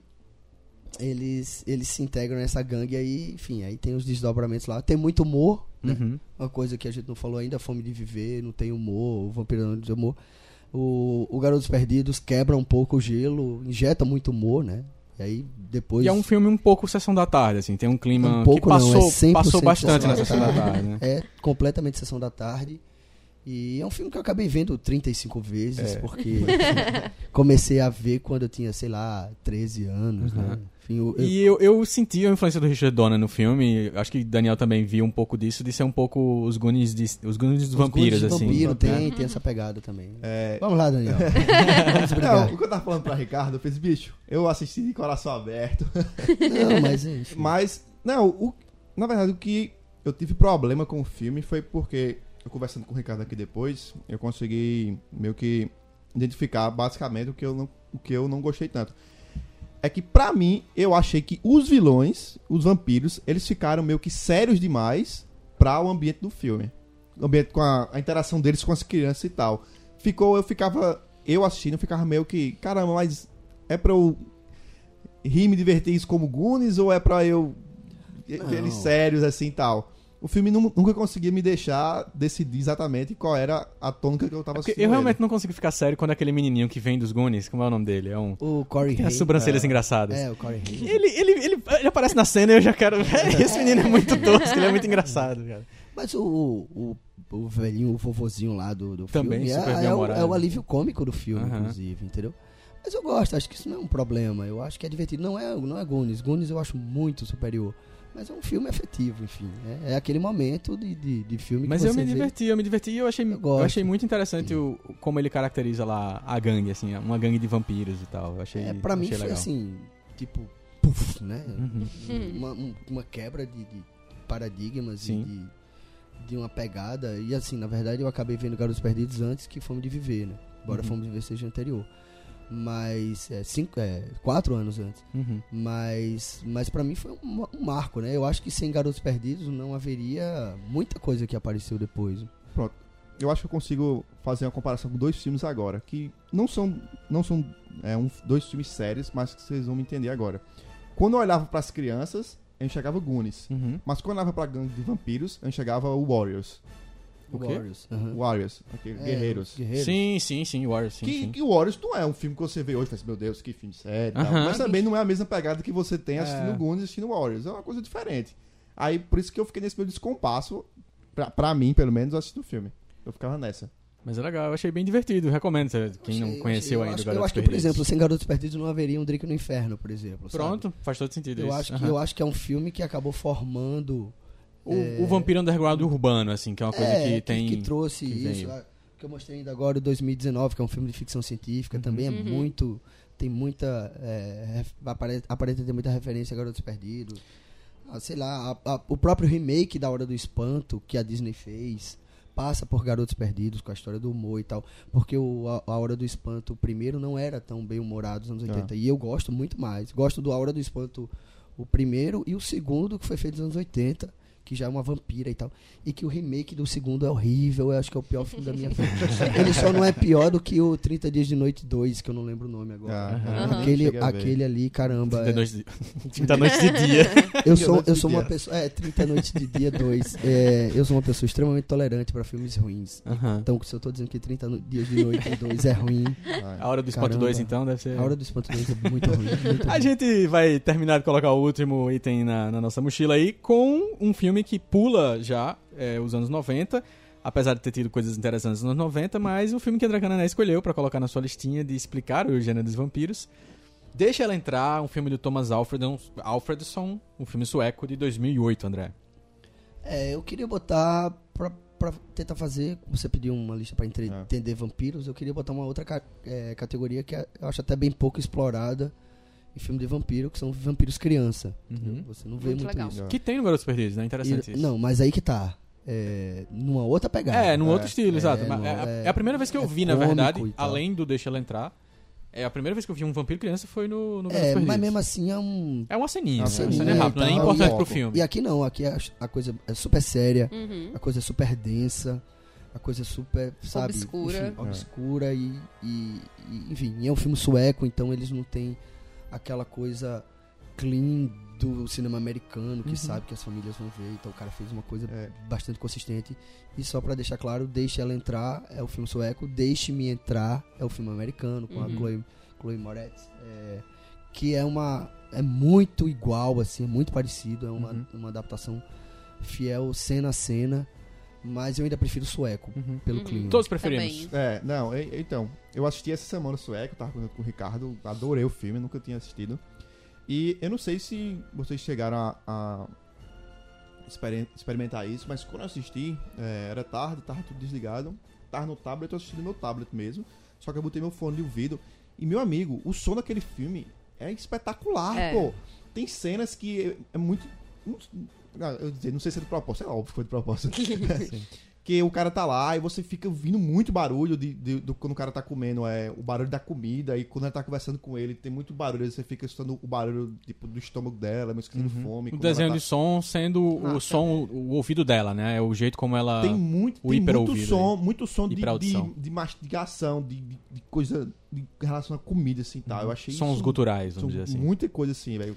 Eles, eles se integram nessa gangue e aí, enfim, aí tem os desdobramentos lá. Tem muito humor, né? Uhum. Uma coisa que a gente não falou ainda, a fome de viver, não tem humor, o vampiro não tem humor. O, o Garotos Perdidos quebra um pouco o gelo, injeta muito humor, né? E aí depois. E é um filme um pouco Sessão da Tarde, assim, tem um clima Um pouco que passou, não, é 100% passou bastante na Sessão da Tarde. Né? É completamente sessão da tarde. E é um filme que eu acabei vendo 35 vezes, É. porque comecei a ver quando eu tinha, sei lá, 13 anos, né? Enfim, eu- eu- E eu, eu senti a influência do Richard Donner no filme, acho que Daniel também viu um pouco disso, de ser um pouco os Goonies, de, os Goonies dos os vampiros, Goonies assim. vampiro né? tem, tem essa pegada também. É, Vamos lá, Daniel. Não, o que eu tava falando pra Ricardo, eu fiz, bicho, eu assisti de coração aberto. Não, mas enfim. Mas, não, o, na verdade, o que eu tive problema com o filme foi porque, eu conversando com o Ricardo aqui depois, eu consegui meio que identificar basicamente o que eu não o que eu não gostei tanto. É que, pra mim, eu achei que os vilões, os vampiros, eles ficaram meio que sérios demais pra o ambiente do filme. O ambiente com a, a interação deles com as crianças e tal. Ficou, eu ficava. Eu assistindo, eu ficava meio que. Caramba, mas é pra eu rir me divertir isso como Goonies ou é pra eu Não. eles sérios assim e tal? O filme nu- nunca conseguia me deixar decidir exatamente qual era a tônica que eu tava Porque assistindo. eu realmente ele. não consigo ficar sério quando aquele menininho que vem dos Goonies, como é o nome dele? É um. O Corey Tem as sobrancelhas engraçadas. É, o Corey Haim. Ele, ele, ele, ele aparece na cena e eu já quero. Esse menino é muito tosco, ele é muito engraçado, cara. Mas o, o, o velhinho, o vovozinho lá do, do Também, filme super é, é, o, é o alívio cômico do filme, inclusive, entendeu? Mas eu gosto, acho que isso não é um problema. Eu acho que é divertido. Não é, não é Goonies. Goonies eu acho muito superior. Mas é um filme efetivo, enfim. É, é aquele momento de, de, de filme Mas que eu me vê. diverti, eu me diverti e eu achei, eu gosto. achei muito interessante o, como ele caracteriza lá a gangue, assim, uma gangue de vampiros e tal. Eu achei, É, pra mim achei foi legal. assim, tipo, puf, né? Uhum. Uma, um- uma quebra de, de paradigmas e Sim. de, de uma pegada. E assim, na verdade eu acabei vendo Garotos Perdidos antes que Fome de Viver, né? Embora Uhum. Fome de Viver seja anterior. Mas, é, cinco, é, quatro anos antes. Uhum. Mas, mas para mim foi um, um marco, né? Eu acho que sem Garotos Perdidos não haveria muita coisa que apareceu depois. Eu acho que eu consigo fazer uma comparação com dois filmes agora, que não são, não são é, um, dois filmes sérios, mas que vocês vão me entender agora. Quando eu olhava pras crianças, eu enxergava Goonies. Uhum. Mas quando eu olhava pra gangue de vampiros, eu enxergava o Warriors. O quê? Warriors. aham. Warriors, aquele, É, Guerreiros. Guerreiros. Sim, sim, sim, Warriors, sim, que, sim. que o Warriors não é um filme que você vê hoje e fala assim, meu Deus, que filme sério e tal. Aham. Mas também não é a mesma pegada que você tem assistindo É. Goonies e assistindo Warriors. É uma coisa diferente. Aí, por isso que eu fiquei nesse meu descompasso, pra, pra mim, pelo menos, assistindo o filme. Eu ficava nessa. Mas é legal, eu achei bem divertido, recomendo, quem não Achei- conheceu achei- eu ainda acho, o que- Eu Garotos acho que, por exemplo, sem Garotos Perdidos não haveria um Drake no Inferno, por exemplo. sabe? Pronto, faz todo sentido Eu isso. acho, que, Aham. eu acho que é um filme que acabou formando. O, o vampiro underground urbano, assim, que é uma coisa é, que tem... que trouxe que isso. veio. ah, Que eu mostrei ainda agora, o 2019, que é um filme de ficção científica. Também é Uhum. muito. Tem muita. É, ref- apare- aparenta ter muita referência a Garotos Perdidos. Ah, sei lá, a- a- o próprio remake da Hora do Espanto que a Disney fez. Passa por Garotos Perdidos, com a história do humor e tal. Porque o, a, a Hora do Espanto, o primeiro, não era tão bem humorado nos anos 80. E eu gosto muito mais. Gosto do A Hora do Espanto, o primeiro, e o segundo, que foi feito nos anos 80, que já é uma vampira e tal. E que o remake do segundo é horrível, eu acho que é o pior filme da minha vida. Ele só não é pior do que o 30 Dias de Noite 2, que eu não lembro o nome agora. Aham. Aquele, Cheguei a ver. aquele ali, caramba. 30 é- noites de, 30 noites de dia. eu sou, eu sou uma dia. pessoa. É, 30 Noites de Dia 2. É, eu sou uma pessoa extremamente tolerante pra filmes ruins. Aham. Então, se eu tô dizendo que 30 no- Dias de Noite 2 é ruim, A hora do espanto Caramba. 2, então, deve ser... a Hora do Espanto 2 é muito ruim. Muito A ruim. gente vai terminar de colocar o último item na, na nossa mochila aí com um filme que pula já é, os anos 90, apesar de ter tido coisas interessantes nos anos 90, mas um filme que André Canané escolheu pra colocar na sua listinha de explicar o gênero dos vampiros. Deixa ela entrar, um filme do Thomas Alfredson, Alfredson, um filme sueco de 2008, André. É, eu queria botar pra, pra tentar fazer. Você pediu uma lista pra entre- É. entender vampiros. Eu queria botar uma outra ca- é, categoria que é- eu acho até bem pouco explorada em filme de vampiro, que são vampiros criança. Uhum. Você não vê Muito muito, legal. isso. Que tem no Garotos Perdidos, né? Interessante E- isso. não, mas aí que tá. É, numa outra pegada. É, num É, outro estilo, é, exato. é, a- é- é a primeira vez que eu é vi, na verdade, além do Deixa Ela Entrar, é a primeira vez que eu vi um vampiro criança foi no, no É, Perdidos. mas mesmo assim é um. É uma ceninha, Uma né? uma ceninha cena e rápida, não é importante e- pro filme. E aqui não, aqui a, a coisa é super séria, Uhum. a coisa é super densa, a coisa é super, sabe? Obscura. enfim, obscura e, e- e, Enfim, é um filme sueco, então eles não têm aquela coisa clean do cinema americano, que Uhum. sabe que as famílias vão ver, então o cara fez uma coisa É. bastante consistente. E só pra deixar claro, Deixe Ela Entrar é o filme sueco, Deixe-me Entrar é o filme americano, com a Uhum. Chloe, Chloe Moretz. é, que é uma. É muito igual, assim, é muito parecido, é uma, Uhum. uma adaptação fiel, cena a cena, mas eu ainda prefiro o sueco, Uhum. pelo Uhum. clima. Todos preferimos. É, não, e- então, eu assisti essa semana o sueco, tava conversando com o Ricardo, adorei o filme, nunca tinha assistido. E eu não sei se vocês chegaram a, a experi- experimentar isso, mas quando eu assisti, é, era tarde, tava tudo desligado, tava no tablet, eu assisti no meu tablet mesmo, só que eu botei meu fone de ouvido, e meu amigo, o som daquele filme é espetacular, É. pô. Tem cenas que é, é muito... Eu dizer, não sei se é de propósito, é óbvio que foi de propósito. Porque o cara tá lá e você fica ouvindo muito barulho de, de- do, quando o cara tá comendo, é o barulho da comida, e quando ela tá conversando com ele, tem muito barulho, aí você fica escutando o barulho tipo, do estômago dela, mesmo sentindo fome. O desenho tá- de som sendo Ah, o som, o ouvido dela, né? É o jeito como ela. Tem muito, o tem muito som, muito som de, de, de mastigação, de, de, de coisa de relação à comida, assim, tá? Eu achei Sons isso- vamos dizer assim. Muita coisa assim, velho.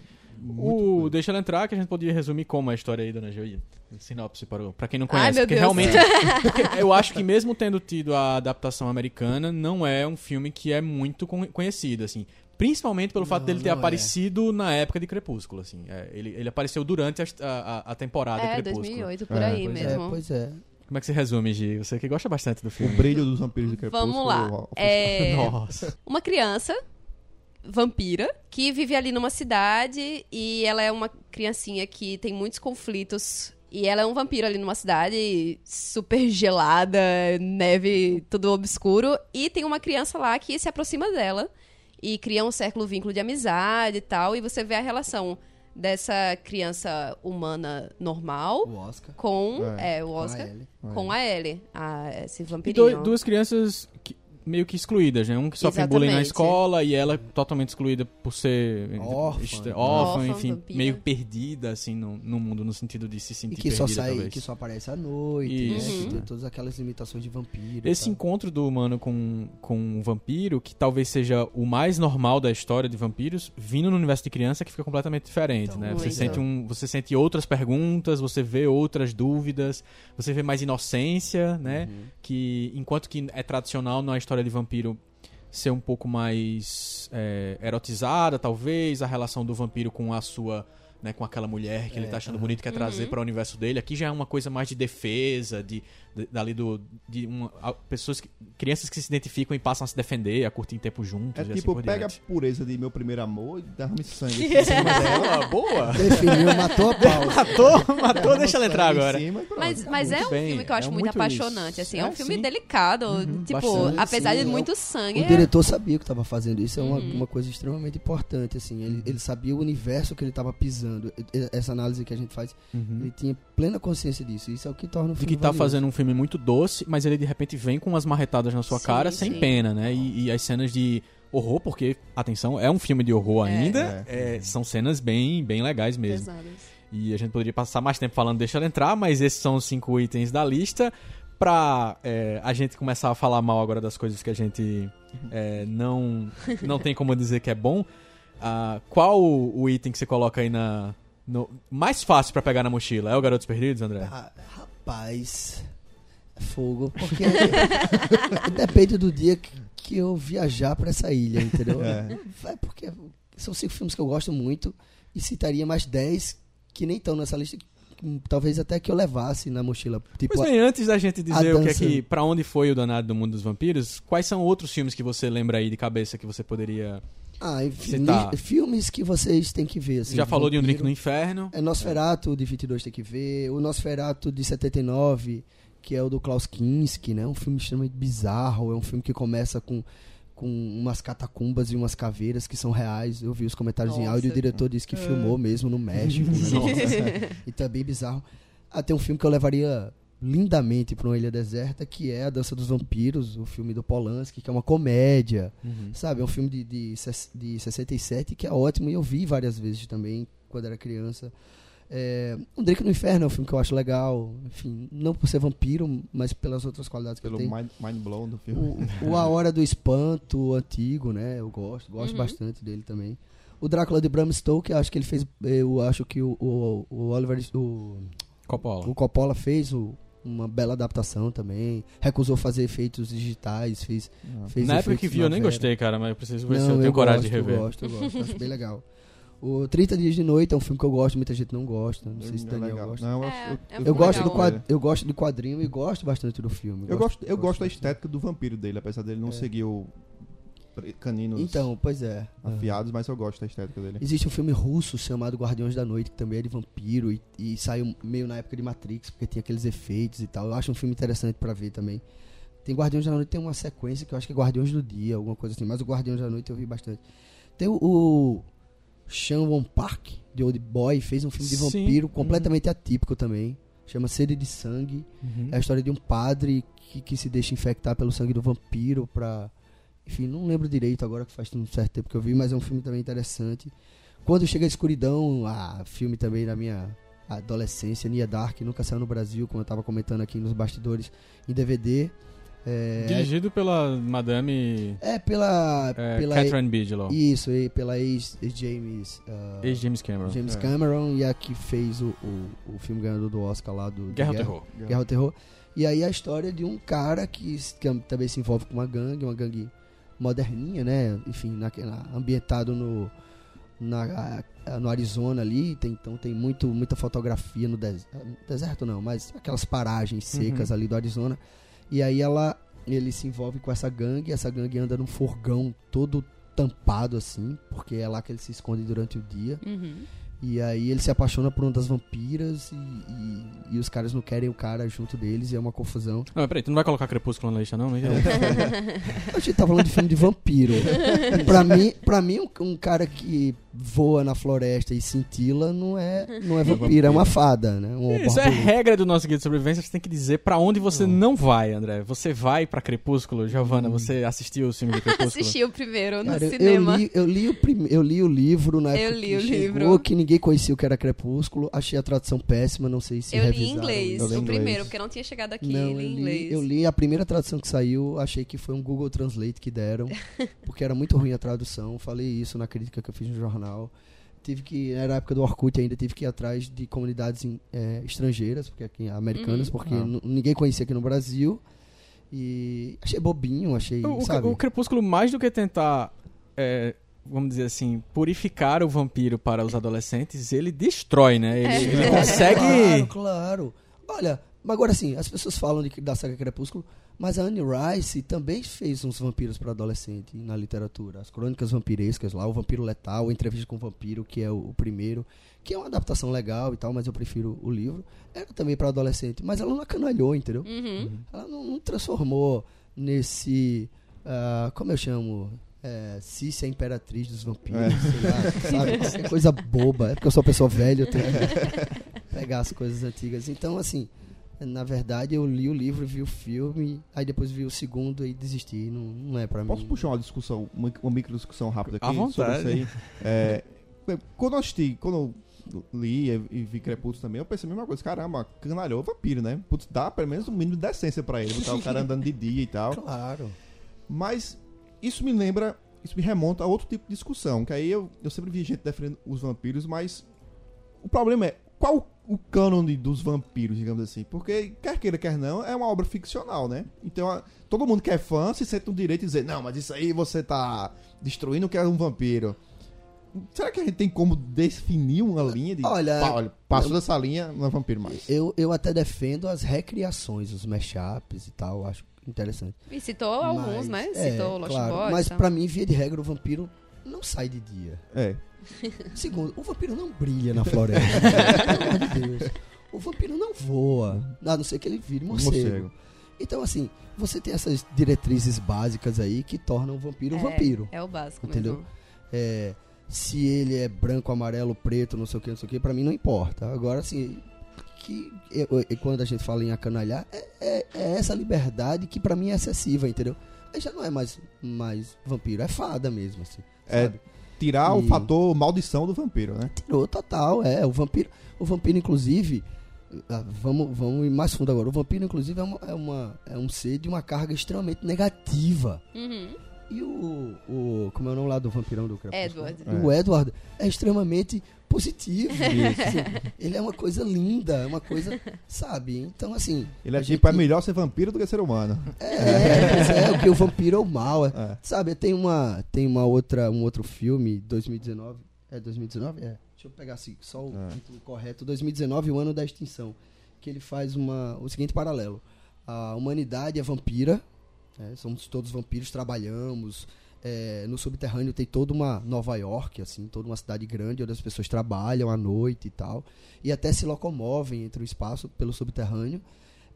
O. Deixa ela entrar, que a gente poderia resumir como é a história aí, dona Joia. Sinopse para, pra quem não Ai, conhece. meu porque Deus. realmente. porque eu acho que mesmo tendo tido a adaptação americana, não é um filme que é muito con- conhecido, assim. Principalmente pelo fato Não, dele ter é. aparecido na época de Crepúsculo, assim. É, ele, ele apareceu durante a, a, a temporada É, Crepúsculo. 2008, por É, aí pois é. É, mesmo. pois é. Como é que você resume, Gi? Você que gosta bastante do O filme. brilho dos vampiros do Crepúsculo. Vamos lá. É, Nossa. uma criança vampira que vive ali numa cidade e ela é uma criancinha que tem muitos conflitos e ela é um vampiro ali numa cidade super gelada, neve, tudo obscuro e tem uma criança lá que se aproxima dela e cria um certo vínculo de amizade e tal e você vê a relação dessa criança humana normal O Oscar. com É. é, o Oscar Ellie. com a Ellie, a, esse E vampirinho. do- duas crianças que- meio que excluídas, né? Um que sofre bullying na Exatamente. escola e ela totalmente excluída por ser Órfã. estra- Órfã, órfã, enfim, vampira. meio perdida, assim, no, no mundo, no sentido de se E sentir que só perdida, sai, talvez. que só aparece à noite, Isso. né? Uhum. Que tem todas aquelas limitações de vampiro. e Esse encontro do humano com, com um vampiro, que talvez seja o mais normal da história de vampiros, vindo no universo de criança que fica completamente diferente, Então, né? Você sente, um, você sente outras perguntas, você vê outras dúvidas, você vê mais inocência, né? Uhum. Que enquanto que é tradicional na história de vampiro ser um pouco mais é, erotizada, talvez, a relação do vampiro com a sua... Né, com aquela mulher que ele É, tá achando bonito, quer trazer Uhum. para o universo dele. Aqui já é uma coisa mais de defesa, de, de- dali do de uma, a- pessoas que, crianças que se identificam e passam a se defender, a curtir tempo juntos. É e assim tipo, por pega diante. a pureza de meu primeiro amor e derrame sangue em cima dela. Boa, boa. Definiu, matou a pau. matou, matou, deixa ela entrar agora. cima. Mas, mas é Muito um bem, filme que eu acho é muito, muito apaixonante, assim. É, um É, filme sim. delicado. Uhum, tipo, bastante, apesar de sim, muito O sangue. é- diretor sabia que estava fazendo isso, é uma, Uhum. uma coisa extremamente importante, assim. Ele, ele sabia o universo que ele estava pisando. Essa análise que a gente faz, Uhum. ele tinha plena consciência disso. Isso é o que torna o De filme que tá valioso. fazendo um filme muito doce, mas ele de repente vem com umas marretadas na sua Sim, cara sem sim. pena, né? E, e as cenas de horror, porque, atenção, é um filme de horror É. ainda, é, são cenas bem, bem legais mesmo. Pesadas. E a gente poderia passar mais tempo falando deixa ela entrar, mas esses são os cinco itens da lista. Pra é, a gente começar a falar mal agora das coisas que a gente é, não, não tem como dizer que é bom, ah, qual o, item que você coloca aí na. no- mais fácil pra pegar na mochila? É o Garotos Perdidos, André? Ah, rapaz, é fogo. Porque depende do dia que, que eu viajar pra essa ilha, entendeu? É. É porque são cinco filmes que eu gosto muito e citaria mais dez que nem estão nessa lista. Talvez até que eu levasse na mochila. Tipo, Pois bem, antes da gente dizer o que é que, pra onde foi o danado do mundo dos vampiros, quais são outros filmes que você lembra aí de cabeça que você poderia. ah, li- filmes que vocês têm que ver. Assim, já falou de um drink vampiro. no inferno? É Nosferatu de 22 tem que ver. O Nosferatu de 79, que é o do Klaus Kinski, né? Um filme extremamente bizarro. É um filme que começa com, com umas catacumbas e umas caveiras que são reais. Eu vi os comentários em Nossa. áudio e o diretor disse que filmou mesmo no México. né? e também bizarro. Ah, tem um filme que eu levaria lindamente para uma ilha deserta, que é A Dança dos Vampiros, o filme do Polanski, que é uma comédia. Sabe, é um filme de, de, de 67 que é ótimo e eu vi várias vezes também quando era criança. É, um Drink no Inferno é um filme que eu acho legal, enfim, não por ser vampiro, mas pelas outras qualidades que Pelo ele tem. mind, mind blown do filme. O, o A Hora do Espanto, o antigo, né? Eu gosto, gosto Uhum. bastante dele também. O Drácula de Bram Stoker, acho que ele fez, eu acho que o, o, o Oliver, o, Coppola. o Coppola fez o- uma bela adaptação também. Recusou fazer efeitos digitais, fez, fez Na época que vi, eu nem gostei, cara, mas eu preciso ver se Não, eu tenho coragem gosto, de rever. Eu gosto, eu gosto, acho bem legal. O 30 Dias de Noite é um filme que eu gosto, muita gente não gosta. Não sei se É Daniel legal. gosta. Não, eu, É, eu, é um Eu filme gosto, do eu gosto do quadrinho e gosto bastante do filme. Eu gosto, eu gosto da estética do vampiro dele, apesar dele não É. seguir o caninos Então, pois é. afiados, mas eu gosto da estética dele. Existe um filme russo chamado Guardiões da Noite, que também é de vampiro e, e saiu meio na época de Matrix, porque tinha aqueles efeitos e tal. Eu acho um filme interessante pra ver também. Tem Guardiões da Noite, tem uma sequência que eu acho que é Guardiões do Dia, alguma coisa assim, mas o Guardiões da Noite eu vi bastante. Tem o, o Sean Won Park, de Old Boy, fez um filme de Sim. vampiro completamente atípico também. chama Sede de Sangue. Uhum. É a história de um padre que, que se deixa infectar pelo sangue do vampiro pra. Enfim, não lembro direito agora que faz um certo tempo que eu vi, mas é um filme também interessante. Quando chega a escuridão, ah, filme também da minha adolescência, Nia Dark, nunca saiu no Brasil, como eu tava comentando aqui nos bastidores, em DVD. É, Dirigido pela Madame é pela. é, pela Catherine Bigelow. Isso, e pela ex-James. ah, Ex-James Cameron. James É. Cameron e a que fez o, o, o filme ganhador do Oscar lá do Guerra ao Terror. Guerra ao Terror. E aí a história de um cara que, que também se envolve com uma gangue, uma gangue moderninha, né? Enfim, na, na- ambientado no, na, no Arizona ali, tem, então tem muito, muita fotografia no des- deserto não, mas aquelas paragens secas ali do Arizona. E aí ela ele se envolve com essa gangue, essa gangue anda num furgão todo tampado assim, porque é lá que ele se esconde durante o dia. Uhum. E aí ele se apaixona por uma das vampiras e, e, e os caras não querem o cara junto deles e é uma confusão. Não, mas peraí, tu não vai colocar Crepúsculo na lista, não? Mas- A gente tá falando de filme de vampiro. pra mim, pra mim um, um cara que voa na floresta e cintila não é, não é vampiro, é uma fada, né? Um Isso é regra do nosso guia de sobrevivência, você tem que dizer pra onde você não vai, André. Você vai pra Crepúsculo, Giovana, você assistiu o filme de Crepúsculo? Assisti o primeiro no Cara, eu- cinema. Eu li, eu, li o prim- eu li o livro na Eu época li o que chegou, livro. que ninguém conhecia o que era Crepúsculo. Achei a tradução péssima, não sei se Eu li em inglês, Eu isso. li o inglês. primeiro, porque não tinha chegado aqui, Não, li eu em li, inglês. eu li a primeira tradução que saiu, achei que foi um Google Translate que deram, porque era muito ruim a tradução. Falei isso na crítica que eu fiz no jornal. Tive que, era a época do Orkut ainda, tive que ir atrás de comunidades eh, estrangeiras, porque aqui, americanas, Uhum. porque Ah. ninguém conhecia aqui no Brasil. E achei bobinho, achei, O, o- sabe? o Crepúsculo, mais do que tentar, é, vamos dizer assim, purificar o vampiro para os adolescentes, ele destrói, né? Ele, É. ele consegue... Claro, claro. Olha, mas agora sim, as pessoas falam de, da saga Crepúsculo, mas a Anne Rice também fez uns vampiros para adolescente na literatura. As crônicas vampirescas lá, o Vampiro Letal, a Entrevista com o Vampiro, que é o, o primeiro, que é uma adaptação legal e tal, mas eu prefiro o livro. Era também para adolescente, mas ela não acanalhou, entendeu? Uhum. Ela não, não transformou nesse. ah, como eu chamo? É, Cícia Imperatriz dos Vampiros, sei lá, sabe? Qualquer coisa boba. É porque eu sou uma pessoa velha, eu tenho que pegar as coisas antigas. Então, assim, na verdade, eu li o livro, vi o filme, aí depois vi o segundo e desisti. Não, não é pra Posso mim. puxar uma discussão, uma, uma micro discussão rápida aqui À vontade. sobre isso aí? É, quando eu assisti, quando eu li e vi Crepúsculo também, eu pensei a mesma coisa, caramba, canalhou vampiro, né? Putz, dá pelo menos um mínimo de decência pra ele, botar o cara andando de dia e tal. Claro. Mas isso me lembra, isso me remonta a outro tipo de discussão, que aí eu, eu sempre vi gente defendendo os vampiros, mas o problema é, qual o cânone dos vampiros, digamos assim? Porque, quer queira, quer não, é uma obra ficcional, né? Então, todo mundo que é fã se sente no direito de dizer, não, mas isso aí você tá destruindo o que é um vampiro. Será que a gente tem como definir uma linha de... Olha, "Pá, olha passou dessa linha, não é vampiro mais. Eu, eu até defendo as recriações, os mashups e tal, acho interessante. E citou alguns, Mas- né? é, Citou Lost claro, Boys. Mas e tal. pra mim, via de regra, o vampiro não sai de dia. É. Segundo, o vampiro não brilha na floresta. Pelo amor de Deus. O vampiro não voa. A não ser que ele vire morcego. Morcego. Então, assim, você tem essas diretrizes básicas aí que tornam o vampiro um É, vampiro. É o básico Entendeu? mesmo. É, se ele é branco, amarelo, preto, não sei o que, não sei o que, pra mim não importa. Agora, assim, que eu- eu- quando a gente fala em acanalhar, é, é- é essa liberdade que pra mim é excessiva, entendeu? Aí já não é mais, mais vampiro, é fada mesmo, assim. É, sabe? Tirar o E- fator maldição do vampiro, né? Tirou total, é. O vampiro, o vampiro inclusive, ah, vamos, vamos ir mais fundo agora. O vampiro, inclusive, é, uma, é, uma- é um ser de uma carga extremamente negativa. Uhum. E o, o. Como é o nome lá do vampirão do Crepúsculo? Edward. É. O Edward é extremamente positivo. Assim, ele é uma coisa linda, é uma coisa, sabe? Então, assim. Ele é tipo, é melhor ser vampiro do que ser humano. É, pois é, o que o vampiro é o mal. é. É. Sabe, tem uma, tem uma outra, um outro filme, 2019. É 2019? É. Deixa eu pegar assim, só o É. título correto. 2019, o ano da extinção. Que ele faz uma, o seguinte paralelo. A humanidade é vampira, né, somos todos vampiros, trabalhamos. É, no subterrâneo tem toda uma Nova York, assim, toda uma cidade grande onde as pessoas trabalham à noite e tal. E até se locomovem entre o espaço pelo subterrâneo.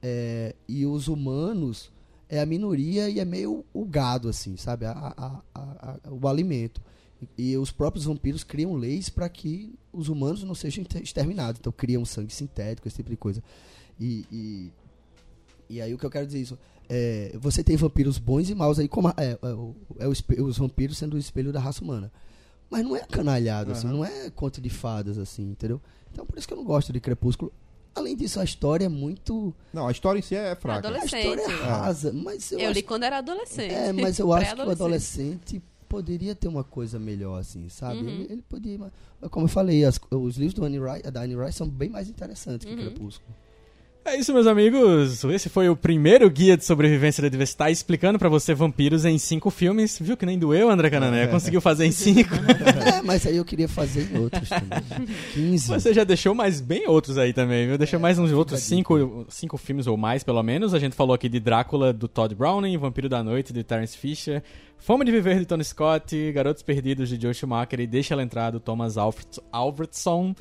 É, e os humanos é a minoria e é meio o gado, assim, sabe? A- a- a- o alimento. E, os próprios vampiros criam leis para que os humanos não sejam exterminados. Então criam sangue sintético, esse tipo de coisa. E, e, e aí o que eu quero dizer isso. É, você tem vampiros bons e maus aí, como a- é, é, o- é o espe- os vampiros sendo o espelho da raça humana. Mas não é canalhado, assim, não é conto de fadas, assim, entendeu? Então por isso que eu não gosto de Crepúsculo. Além disso, a história é muito. Não, a história em si é fraca. A Adolescente. história é rasa, mas eu, Eu acho li quando era adolescente. É, mas eu acho que o adolescente poderia ter uma coisa melhor, assim, sabe? Uhum. Ele, ele podia. mas Como eu falei, as- os livros do Annie Rice, da Annie Rice são bem mais interessantes Uhum. que Crepúsculo. É isso, meus amigos. Esse foi o primeiro guia de sobrevivência da diversidade explicando pra você vampiros em cinco filmes. Viu que nem doeu, André Canané? Conseguiu fazer em cinco. é, mas aí eu queria fazer em outros também. 15. Você já deixou mais bem outros aí também, viu? Deixou mais uns outros cinco, cinco filmes ou mais, pelo menos. A gente falou aqui de Drácula, do Todd Browning, Vampiro da Noite, de Terence Fisher, Fome de Viver, de Tony Scott, Garotos Perdidos, de Joe Schumacher e Deixa Ela Entrar, do Thomas Alfred- Alfredson.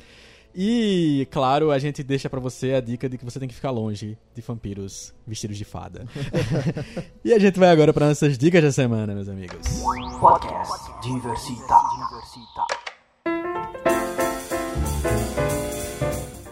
E, claro, a gente deixa pra você a dica de que você tem que ficar longe de vampiros vestidos de fada. e a gente vai agora para nossas dicas da semana, meus amigos. Podcast Diversita.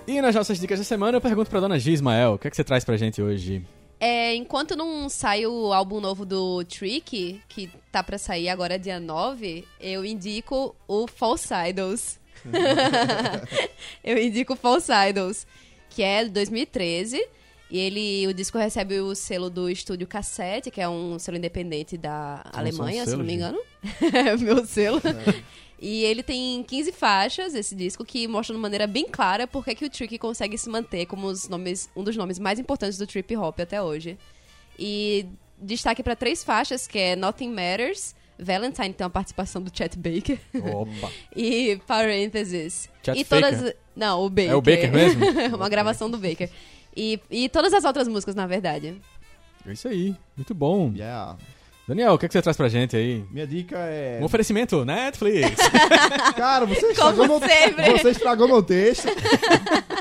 E nas nossas dicas da semana eu pergunto pra dona G. Ismael, o que, é que você traz pra gente hoje? É, enquanto não sai o álbum novo do Trick, que tá pra sair agora dia 9, eu indico o False Idols. eu indico o False Idols, que é de 2013. E ele, o disco recebe o selo do Estúdio Cassete, que é um selo independente da Alemanha, se não me engano. é meu selo. E ele tem 15 faixas, esse disco, que mostra de maneira bem clara por que que o Trick consegue se manter como nomes, um dos nomes mais importantes do trip hop até hoje. E destaque para três faixas, que é Nothing Matters, Valentine tem uma participação do Chet Baker Opa! e Parentheses. Chet e Faker? todas não, o Baker. É o Baker mesmo? uma gravação do Baker. E, e todas as outras músicas, na verdade. É isso aí, muito bom. Yeah. Daniel, o que, é que você traz pra gente aí? Minha dica é. Um oferecimento, Netflix. Cara, você estragou, Como meu... você estragou meu texto.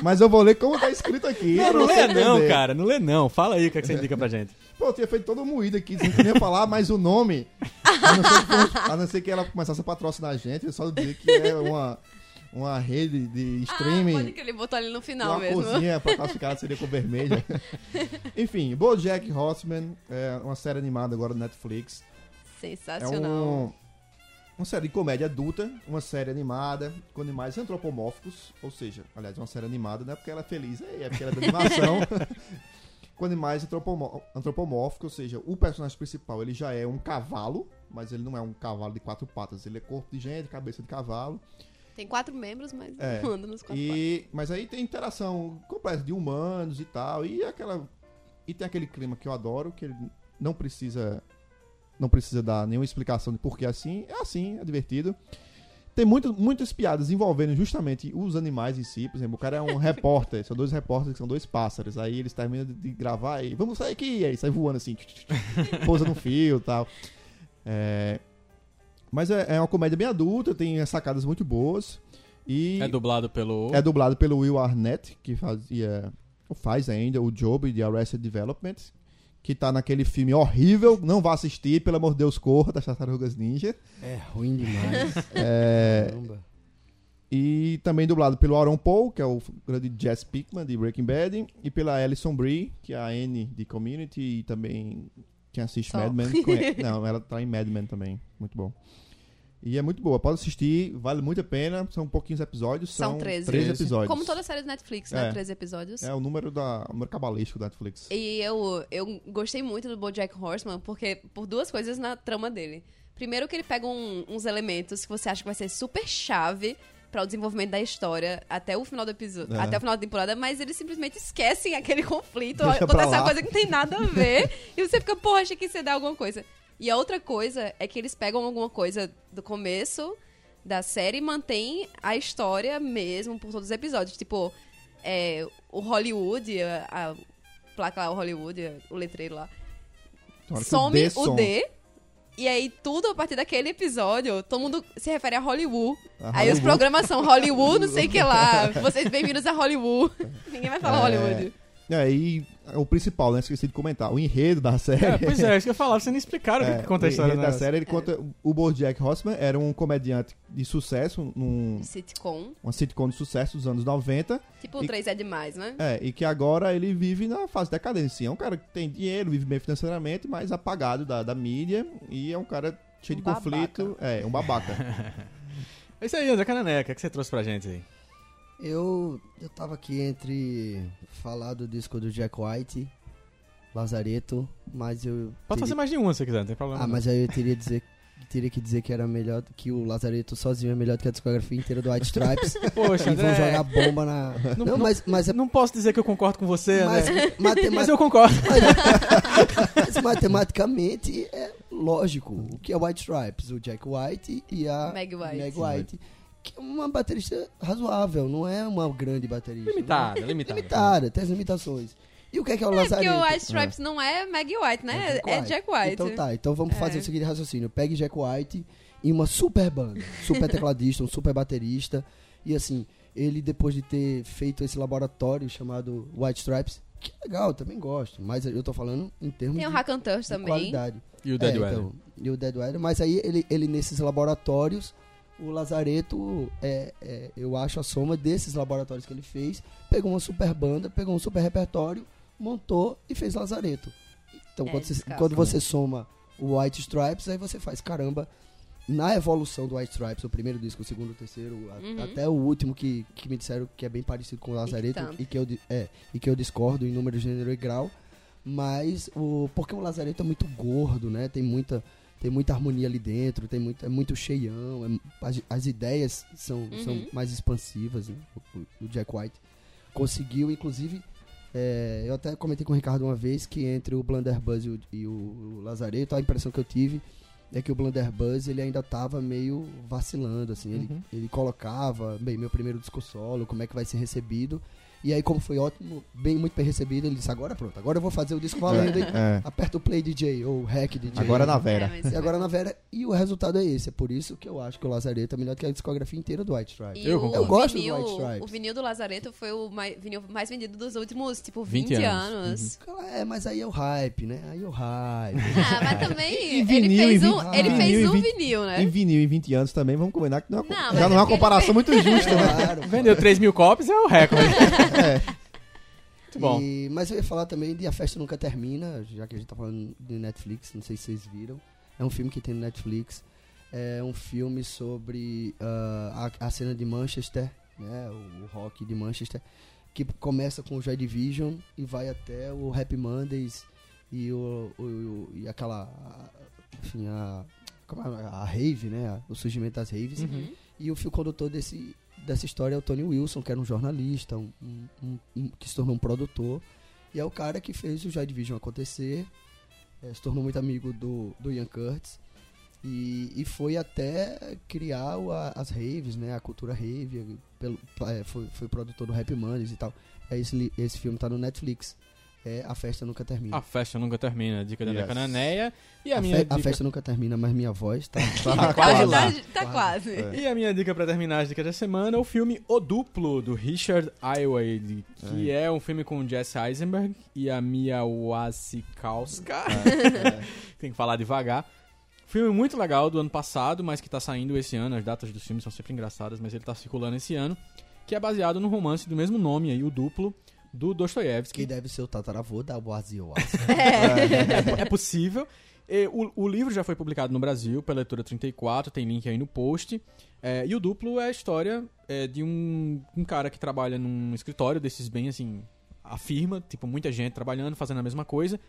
Mas eu vou ler como tá escrito aqui. não, não lê não, entender. cara, não lê não. Fala aí o que, é que você indica pra gente. Pô, eu tinha feito todo moído aqui, que nem falar mais o nome. A não, ser que, fosse- a não ser que ela começasse a patrocinar a gente, eu só dizer que é uma, uma rede de Ah, streaming. pode que ele botou ali no final uma mesmo. cozinha pra classificar seria com vermelha. Enfim, BoJack Horseman é uma série animada agora do Netflix. É Sensacional. um, uma série de comédia adulta, uma série animada com animais antropomórficos, ou seja, aliás, uma série animada não é porque ela é feliz, é porque ela é animação. com animais antropomó- antropomórficos, ou seja, o personagem principal ele já é um cavalo, mas ele não é um cavalo de quatro patas, ele é corpo de gente, cabeça de cavalo. Tem quatro membros, mas É, anda nos quatro E, mas aí tem interação completa de humanos e tal. E aquela. E tem aquele clima que eu adoro, que ele não precisa. Não precisa dar nenhuma explicação de por que é assim. É assim, é divertido. Tem muito, muitas piadas envolvendo justamente os animais em si. Por exemplo, o cara é um repórter, são dois repórteres que são dois pássaros. Aí eles terminam de- de gravar e vamos sair aqui. E aí sai voando assim, pousa no fio e tal. É, mas é, é uma comédia bem adulta, tem sacadas muito boas. E É dublado pelo. é dublado pelo Will Arnett, que fazia. faz ainda o Job de Arrested Development. Que tá naquele filme horrível. Não vá assistir, pelo amor de Deus, corra das Tartarugas Ninja. É ruim demais. É, Caramba. e também dublado pelo Aaron Paul, que é o grande Jess Pickman de Breaking Bad. E pela Alison Brie, que é a Anne de Community. E também quem assiste Só. Mad Men. conhe- Não, ela tá em Mad Men também. Muito bom. E é muito boa. Pode assistir, vale muito a pena. São pouquinhos episódios. São São, 13. 13 episódios. Como toda série do Netflix, né? É. 13 episódios. É o número da o número cabalístico da Netflix. E eu, eu gostei muito do BoJack Horseman porque por duas coisas na trama dele. Primeiro que ele pega um- uns elementos que você acha que vai ser super chave para o desenvolvimento da história até o final do episódio, É. até o final da temporada, mas eles simplesmente esquecem aquele conflito, Deixa acontece uma coisa que não tem nada a ver e você fica, porra, achei que isso ia dar alguma coisa. E a outra coisa é que eles pegam alguma coisa do começo da série e mantêm a história mesmo por todos os episódios. Tipo, é, o Hollywood, a, a placa lá, o Hollywood, o letreiro lá, some D o. D. E aí, tudo a partir daquele episódio, todo mundo se refere a Hollywood. A Aí os Hollywood. programas são Hollywood, não sei o que lá. Vocês bem-vindos a Hollywood. Ninguém vai falar É. Hollywood. É, e o principal, né? Esqueci de comentar. O enredo da série. É, pois é, isso que eu falar, vocês nem explicaram o que, É, que conta a o história enredo da série, ele conta... O Bojack Horseman era um comediante de sucesso, num, Sitcom. uma sitcom de sucesso dos anos 90. Tipo, o E- 3 é demais, né? É, e que agora ele vive na fase de decadência. É um cara que tem dinheiro, vive bem financeiramente, mas apagado da, da mídia. E é um cara cheio de Um babaca. conflito. É, um babaca. É isso aí, André Cananeca, o que você trouxe pra gente aí? Eu, eu tava aqui entre falar do disco do Jack White, Lazareto, mas eu. Pode fazer teria- mais de uma se quiser, não tem problema. Ah, não. mas aí eu teria, dizer, teria que dizer que era melhor, que o Lazareto sozinho é melhor do que a discografia inteira do White Stripes. Poxa, e vão André, jogar bomba na. Não- Não, não- mas, mas é. não posso dizer que eu concordo com você, Mas, André. matema- Mas eu concordo. mas matematicamente é lógico. O que é White Stripes? O Jack White e a Meg White. Meg White. Que é uma baterista razoável, não é uma grande baterista. Limitada, né? limitada. Limitada, tem as limitações. E o que é que é o É porque o White Stripes não é Maggie White, né? Jack É Jack White. Então tá, então vamos É. fazer o seguinte raciocínio. Pegue Jack White e uma super banda, super tecladista, um super baterista. E assim, ele depois de ter feito esse laboratório chamado White Stripes, que é legal, também gosto, mas eu tô falando em termos Tem o de, Hackantush de também. qualidade. E o Dead É, Weather. então, e o Dead Weather, mas aí ele, ele nesses laboratórios, o Lazareto, é, é, eu acho a soma desses laboratórios que ele fez, pegou uma super banda, pegou um super repertório, montou e fez Lazareto. Então É, quando, você, quando você soma o White Stripes, aí você faz, caramba, na evolução do White Stripes, o primeiro disco, o segundo, o terceiro, a- Uhum. até o último que, que me disseram que é bem parecido com o Lazareto tanto. e que eu, é, e que eu discordo em número, gênero e grau, mas o porque o Lazareto é muito gordo, né? Tem muita tem muita harmonia ali dentro, tem muito é muito cheião, é- as, as ideias são, são Uhum. mais expansivas, né? o, o- Jack White conseguiu inclusive é, eu até comentei com o Ricardo uma vez que entre o Blunderbuss e o, e o- Lazareto, a impressão que eu tive é que o Blunderbuss ele ainda tava meio vacilando, assim. Ele, Uhum. ele colocava, bem, meu primeiro disco solo, como é que vai ser recebido. E aí, como foi ótimo, bem, muito bem recebido, ele disse, agora pronto, agora eu vou fazer o disco valendo, hein? É. Aperta o play DJ, ou hack DJ. Agora na É, Vera. mas E agora na Vera, e o resultado é esse. É por isso que eu acho que o Lazareto é melhor que a discografia inteira do White Stripes. Eu. Eu gosto do vinil, White Stripes. O vinil do Lazareto foi o mai- vinil mais vendido dos últimos, tipo, 20 20, anos. anos. É, mas aí é o hype, né? Aí é o hype. Ah, mas também E ele vinil, fez um, vi- ele vinil, fez e um vi- vinil, né? Em vinil em 20 anos também, vamos combinar que não é, Não, mas já não é é uma comparação muito justa, né? Claro. Vendeu 3 mil cópias, é o recorde. Muito bom. E- mas eu ia falar também de A Festa Nunca Termina, já que a gente tá falando de Netflix, não sei se vocês viram. É um filme que tem no Netflix. É um filme sobre ah, a, a cena de Manchester, né? O, o rock de Manchester, que começa com o Joy Division e vai até o Happy Mondays e, o, o- e aquela. a- Enfim, a. como é? A rave, né? O surgimento das raves. Uhum. E o fio condutor desse, dessa história é o Tony Wilson, que era um jornalista, um, um- um- que se tornou um produtor. E é o cara que fez o Joy Division acontecer. eh, se tornou muito amigo do, do Ian Curtis. E, e foi até criar o- a- as raves, né? A cultura rave. Pelo, eh, foi, foi produtor do Happy Mondays e tal. É esse, esse filme tá no Netflix. É A Festa Nunca Termina. A festa nunca termina. Dica da Yes. Cananeia. E a, a, minha fe- dica... a festa nunca termina, mas minha voz tá. Tá quase lá. Tá, tá quase. E a minha dica pra terminar as dicas da semana é o filme O Duplo, do Richard Ayoade, que é. um filme com Jesse Eisenberg e a Mia Wasikowska. Tem que falar devagar. Filme muito legal do ano passado, mas que tá saindo esse ano. As datas dos filmes são sempre engraçadas, mas ele tá circulando esse ano. Que é baseado no romance do mesmo nome aí, O Duplo, do Dostoiévski. que deve ser o tataravô da Boazio. é possível. E o, o livro já foi publicado no Brasil pela Leitura 34, tem link aí no post. É, e o duplo é a história é, de um, um cara que trabalha num escritório desses bem assim, afirma, tipo, muita gente trabalhando, fazendo a mesma coisa.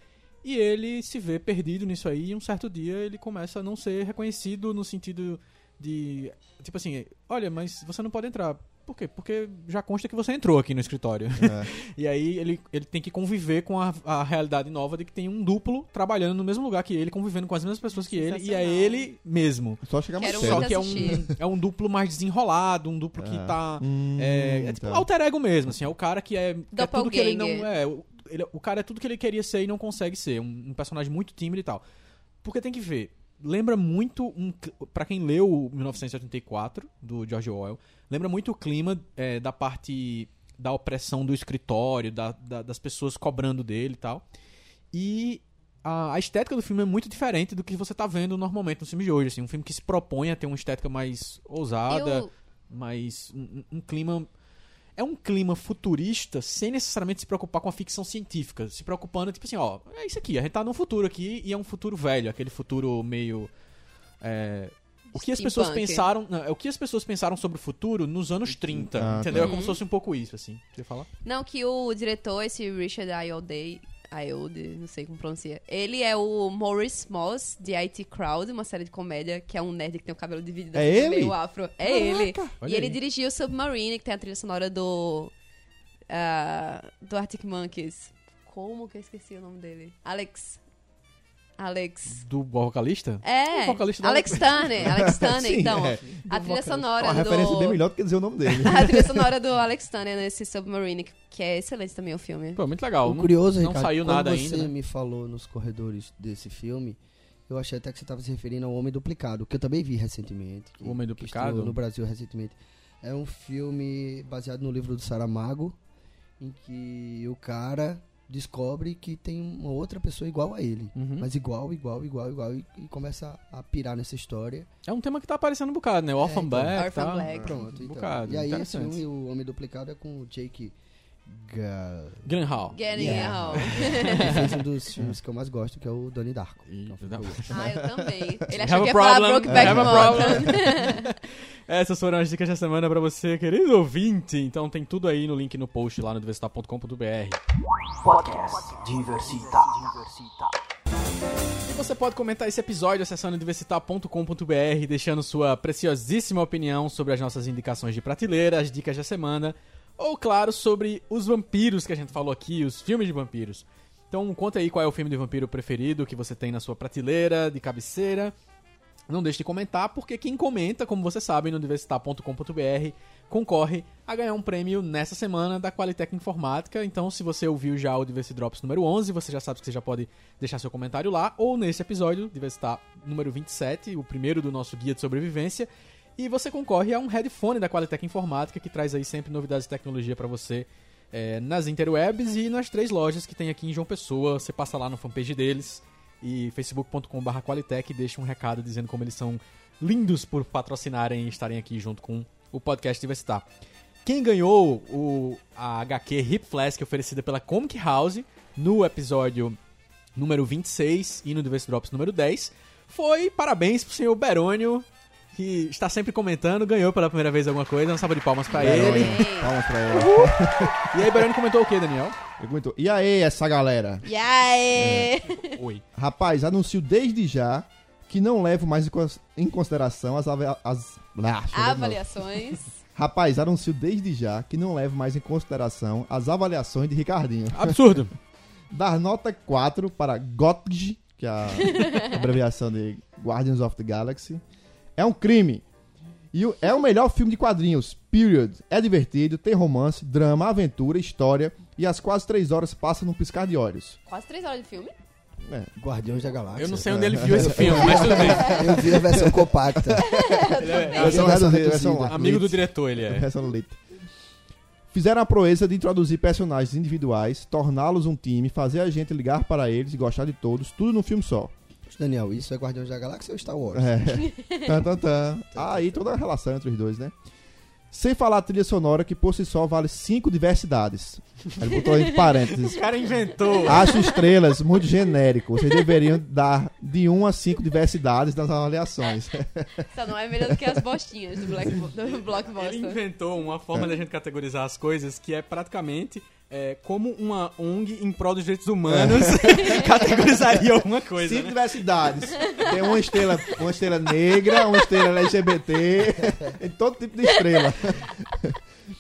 E ele se vê perdido nisso aí e um certo dia ele começa a não ser reconhecido no sentido de. Tipo assim, olha, mas você não pode entrar. Por quê? Porque já consta que você entrou aqui no escritório. e aí ele, ele tem que conviver com a, a realidade nova de que tem um duplo trabalhando no mesmo lugar que ele, convivendo com as mesmas pessoas que ele, e é ele mesmo. Só chegar mais. Só que é um, é um duplo mais desenrolado, um duplo que É. tá. Hum, É, é tipo tá. alter ego mesmo, assim. É o cara que é, que é tudo que ele não. É, o- ele- o cara é tudo que ele queria ser e não consegue ser. Um, um personagem muito tímido e tal. Porque tem que ver. Lembra muito. Um, pra quem leu o 1984, do George Orwell, lembra muito o clima é, da parte da opressão do escritório, da- da- das pessoas cobrando dele e tal. E a, a estética do filme é muito diferente do que você tá vendo normalmente no filme de hoje. Assim, um filme que se propõe a ter uma estética mais ousada, Eu- mais. Um, um clima. É um clima futurista sem necessariamente se preocupar com a ficção científica. Se preocupando, tipo assim, ó, é isso aqui, a gente tá num futuro aqui e é um futuro velho, aquele futuro meio. é, o que as pessoas pensaram. Não, é o que as pessoas pensaram sobre o futuro nos anos 30. Ah, entendeu? tá. É como se fosse um pouco isso, assim. Você falar? Não, que o diretor, esse Richard Ayoade, Ayoade, não sei como pronuncia, ele é o Maurice Moss, de IT Crowd, uma série de comédia, que é um nerd que tem o cabelo dividido É assim, ele? meio afro. É ele. olha E ele aí. dirigiu Submarine, que tem a trilha sonora do... ah, do Arctic Monkeys. Como que eu esqueci o nome dele? Alex. Alex. Do vocalista? É, O vocalista Alex Turner, Alex Turner, então. é. A trilha sonora Uma do... referência bem melhor do que dizer o nome dele. A trilha sonora do Alex Turner nesse Submarine, que é excelente também o filme. Pô, muito legal. O Não- curioso, não Ricardo, saiu quando nada você ainda. né? me falou nos corredores desse filme, eu achei até que você estava se referindo ao Homem Duplicado, que eu também vi recentemente. que- O Homem Duplicado? no Brasil recentemente. É um filme baseado no livro do Saramago, em que o cara descobre que tem uma outra pessoa igual a ele. Uhum. Mas igual, igual, igual, igual. E, e começa a pirar nessa história. É um tema que tá aparecendo um bocado, né? O Orphan então. Black. Orphan tá? Black. Pronto, Um então. bocado. E aí esse filme, o Homem Duplicado, é com o Jake Getting Yeah. Out. Ele fez um dos filmes que eu mais gosto, que é o Donnie Darko. E- é um. Ah, eu também. Ele achou que ia falar Brokeback Mountain. Essas foram as dicas da semana pra você, querido ouvinte. Então tem tudo aí no link no post lá no diversitar.com.br. Podcast Diversita. Diversita. E você pode comentar esse episódio acessando diversitar.com.br, deixando sua preciosíssima opinião sobre as nossas indicações de prateleira, as dicas da semana, ou claro, sobre os vampiros que a gente falou aqui, os filmes de vampiros. Então conta aí qual é o filme de vampiro preferido que você tem na sua prateleira, de cabeceira. Não deixe de comentar, porque quem comenta, como você sabe, no diversitar.com.br, concorre a ganhar um prêmio nessa semana da Qualitec Informática. Então, se você ouviu já o Diversity Drops número 11, você já sabe que você já pode deixar seu comentário lá, ou nesse episódio, Diversitar número 27, o primeiro do nosso guia de sobrevivência. E você concorre a um headphone da Qualitec Informática, que traz aí sempre novidades de tecnologia para você é, nas interwebs e nas três lojas que tem aqui em João Pessoa. Você passa lá no fanpage deles e facebook.com.br Qualitec e deixa um recado dizendo como eles são lindos por patrocinarem e estarem aqui junto com o podcast Diversitar. Quem ganhou o, a HQ Hip Flask oferecida pela Comic House no episódio número 26 e no Diverse Drops número 10 foi parabéns pro senhor Berônio, que está sempre comentando, ganhou pela primeira vez alguma coisa, uma salva de palmas pra ele. Palmas pra ele. E aí, Berônio comentou o que, Daniel? Ele comentou, E aí, essa galera? E aí? Oi. Rapaz, anuncio desde já que não levo mais em cons- em consideração as... ava- as... Ah. Avaliações. Rapaz, anuncio desde já que não levo mais em consideração as avaliações de Ricardinho. Absurdo. Dar nota 4 para GOTG, que é a abreviação de Guardians of the Galaxy, é um crime. E é o melhor filme de quadrinhos, period. É divertido, tem romance, drama, aventura, história e as quase 3 horas passam num piscar de olhos. Quase três horas de filme. É, Guardiões da Galáxia. Eu não sei onde ele viu esse filme, mas tudo bem. Eu vi a versão compacta. Ele é a versão versão versão reduzida. amigo do diretor, ele é. Versão lit. Fizeram a proeza de introduzir personagens individuais, torná-los um time, fazer a gente ligar para eles e gostar de todos, tudo num filme só. Daniel, isso é Guardiões da Galáxia ou Star Wars? É. tan, tan, tan. Aí toda a relação entre os dois, né? Sem falar a trilha sonora, que por si só vale cinco diversidades. Ele botou entre parênteses. O cara inventou. Acho estrelas muito genérico. Vocês deveriam dar de 1 a 5 diversidades nas avaliações. Só não é melhor do que as bostinhas do, Black, do Ele Blockbuster. inventou uma forma da gente categorizar as coisas que é praticamente é, como uma ONG em prol dos direitos humanos categorizaria alguma coisa, Cinco né? diversidades. Tem uma estrela, uma estrela negra, uma estrela LGBT, tem todo tipo de estrela.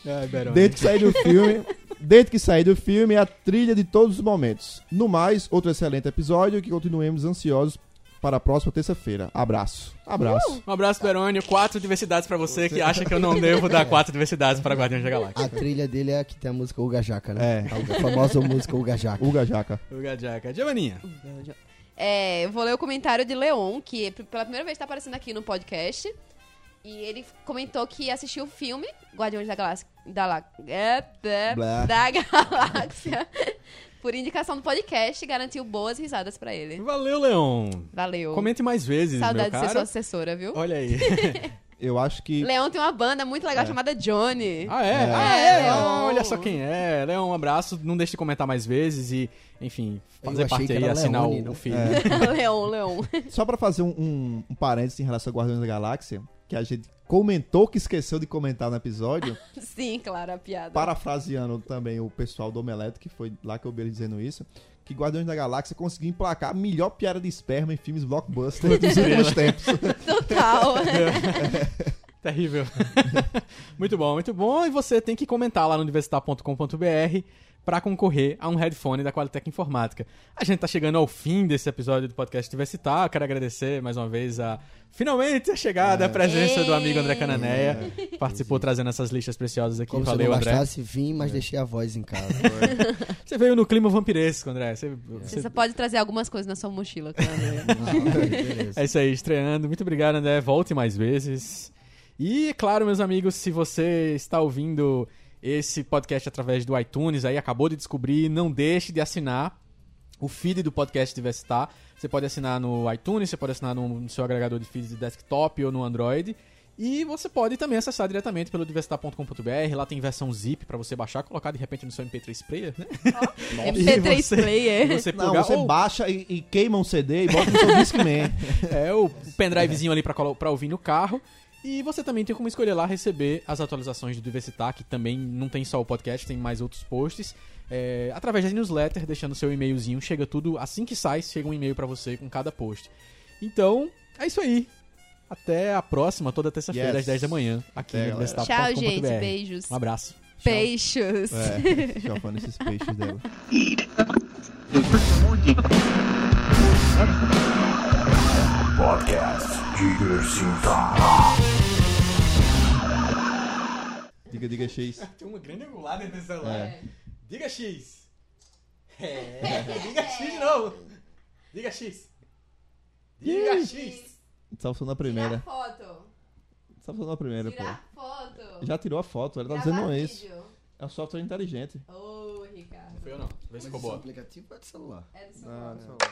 Ai. Desde que sair do filme, desde que sair do filme, é a trilha de todos os momentos. No mais, outro excelente episódio que continuemos ansiosos para a próxima terça-feira. Abraço. Abraço. Um abraço, Berônio. Quatro diversidades pra você que acha que eu não devo dar quatro diversidades para Guardiões da Galáxia. A trilha dele é a que tem a música Uga Jaca, né? É. A famosa música Uga Jaca. Uga Jaca. O Gajaca. Giovanninha. É, eu vou ler o comentário de Leon, que p- pela primeira vez tá aparecendo aqui no podcast. E ele comentou que assistiu o filme Guardiões da Galáxia. Da, La- é, é, da Galáxia. Por indicação do podcast, garantiu boas risadas pra ele. Valeu, Leon. Valeu. Comente mais vezes, Saudade meu de ser sua cara. assessora, viu? Olha aí. Eu acho que. Leon tem uma banda muito legal chamada Johnny. Ah, é? É. Ah, é? Leon. Ah, olha só quem é. Leon, um abraço. Não deixe de comentar mais vezes e, enfim, fazer parte aí, assinar Leone, o, o feed. Leon, Leon. Só pra fazer um, um, um parênteses em relação a Guardiões da Galáxia, que a gente comentou que esqueceu de comentar no episódio, Sim, claro, a piada. parafraseando também o pessoal do Omelete, que foi lá que eu vi ele dizendo isso, que Guardiões da Galáxia conseguiu emplacar a melhor piada de esperma em filmes blockbuster dos últimos tempos. Total. Terrível. muito bom, muito bom. E você tem que comentar lá no universitar.com.br para concorrer a um headphone da Qualitec Informática. A gente tá chegando ao fim desse episódio do podcast Diversitar. Eu quero agradecer mais uma vez a finalmente a chegada, a presença do amigo André Cananeia. Participou trazendo essas listas preciosas aqui. Como se eu Valeu, não André. bastasse, vim, mas deixei a voz em casa. Você veio no clima vampiresco, André. Você- Você você- pode trazer algumas coisas na sua mochila. Beleza. É isso aí, estreando. Muito obrigado, André. Volte mais vezes. E, claro, meus amigos, se você está ouvindo esse podcast através do iTunes, aí acabou de descobrir, não deixe de assinar o feed do podcast Diversitar. Você pode assinar no iTunes, você pode assinar no, seu agregador de feeds de desktop ou no Android. E você pode também acessar diretamente pelo diversitar.com.br. Lá tem versão zip para você baixar, colocar de repente no seu MP3 player, né? MP3 E você- player. Você Não, plugar- você ou- baixa e, e queima um CD e bota no seu Discman. É, o pendrivezinho ali pra ouvir no carro. E você também tem como escolher lá receber as atualizações do Diversitar, que também não tem só o podcast, tem mais outros posts. É, através da newsletter, deixando seu e-mailzinho, chega tudo, assim que sai, chega um e-mail pra você com cada post. Então, é isso aí. Até a próxima, toda terça-feira, Yes. às 10 da manhã, aqui no galera. diversitar.com.br. Tchau, gente. Beijos. Um abraço. Peixes. É, esses peixes dela. Podcast Diversitar. Diga, diga, X. Tem uma grande angulada nesse celular. É. Diga X. É. Diga X de novo. Diga X. Diga X. Só funcionou a primeira. foto. Só funcionou a primeira, pô. foto. Já tirou a foto, ela tá dizendo isso. É um software inteligente. Ô, Ricardo. Foi eu não. Vê se ficou boa. aplicativo é de celular. É do seu Ah, foto. só-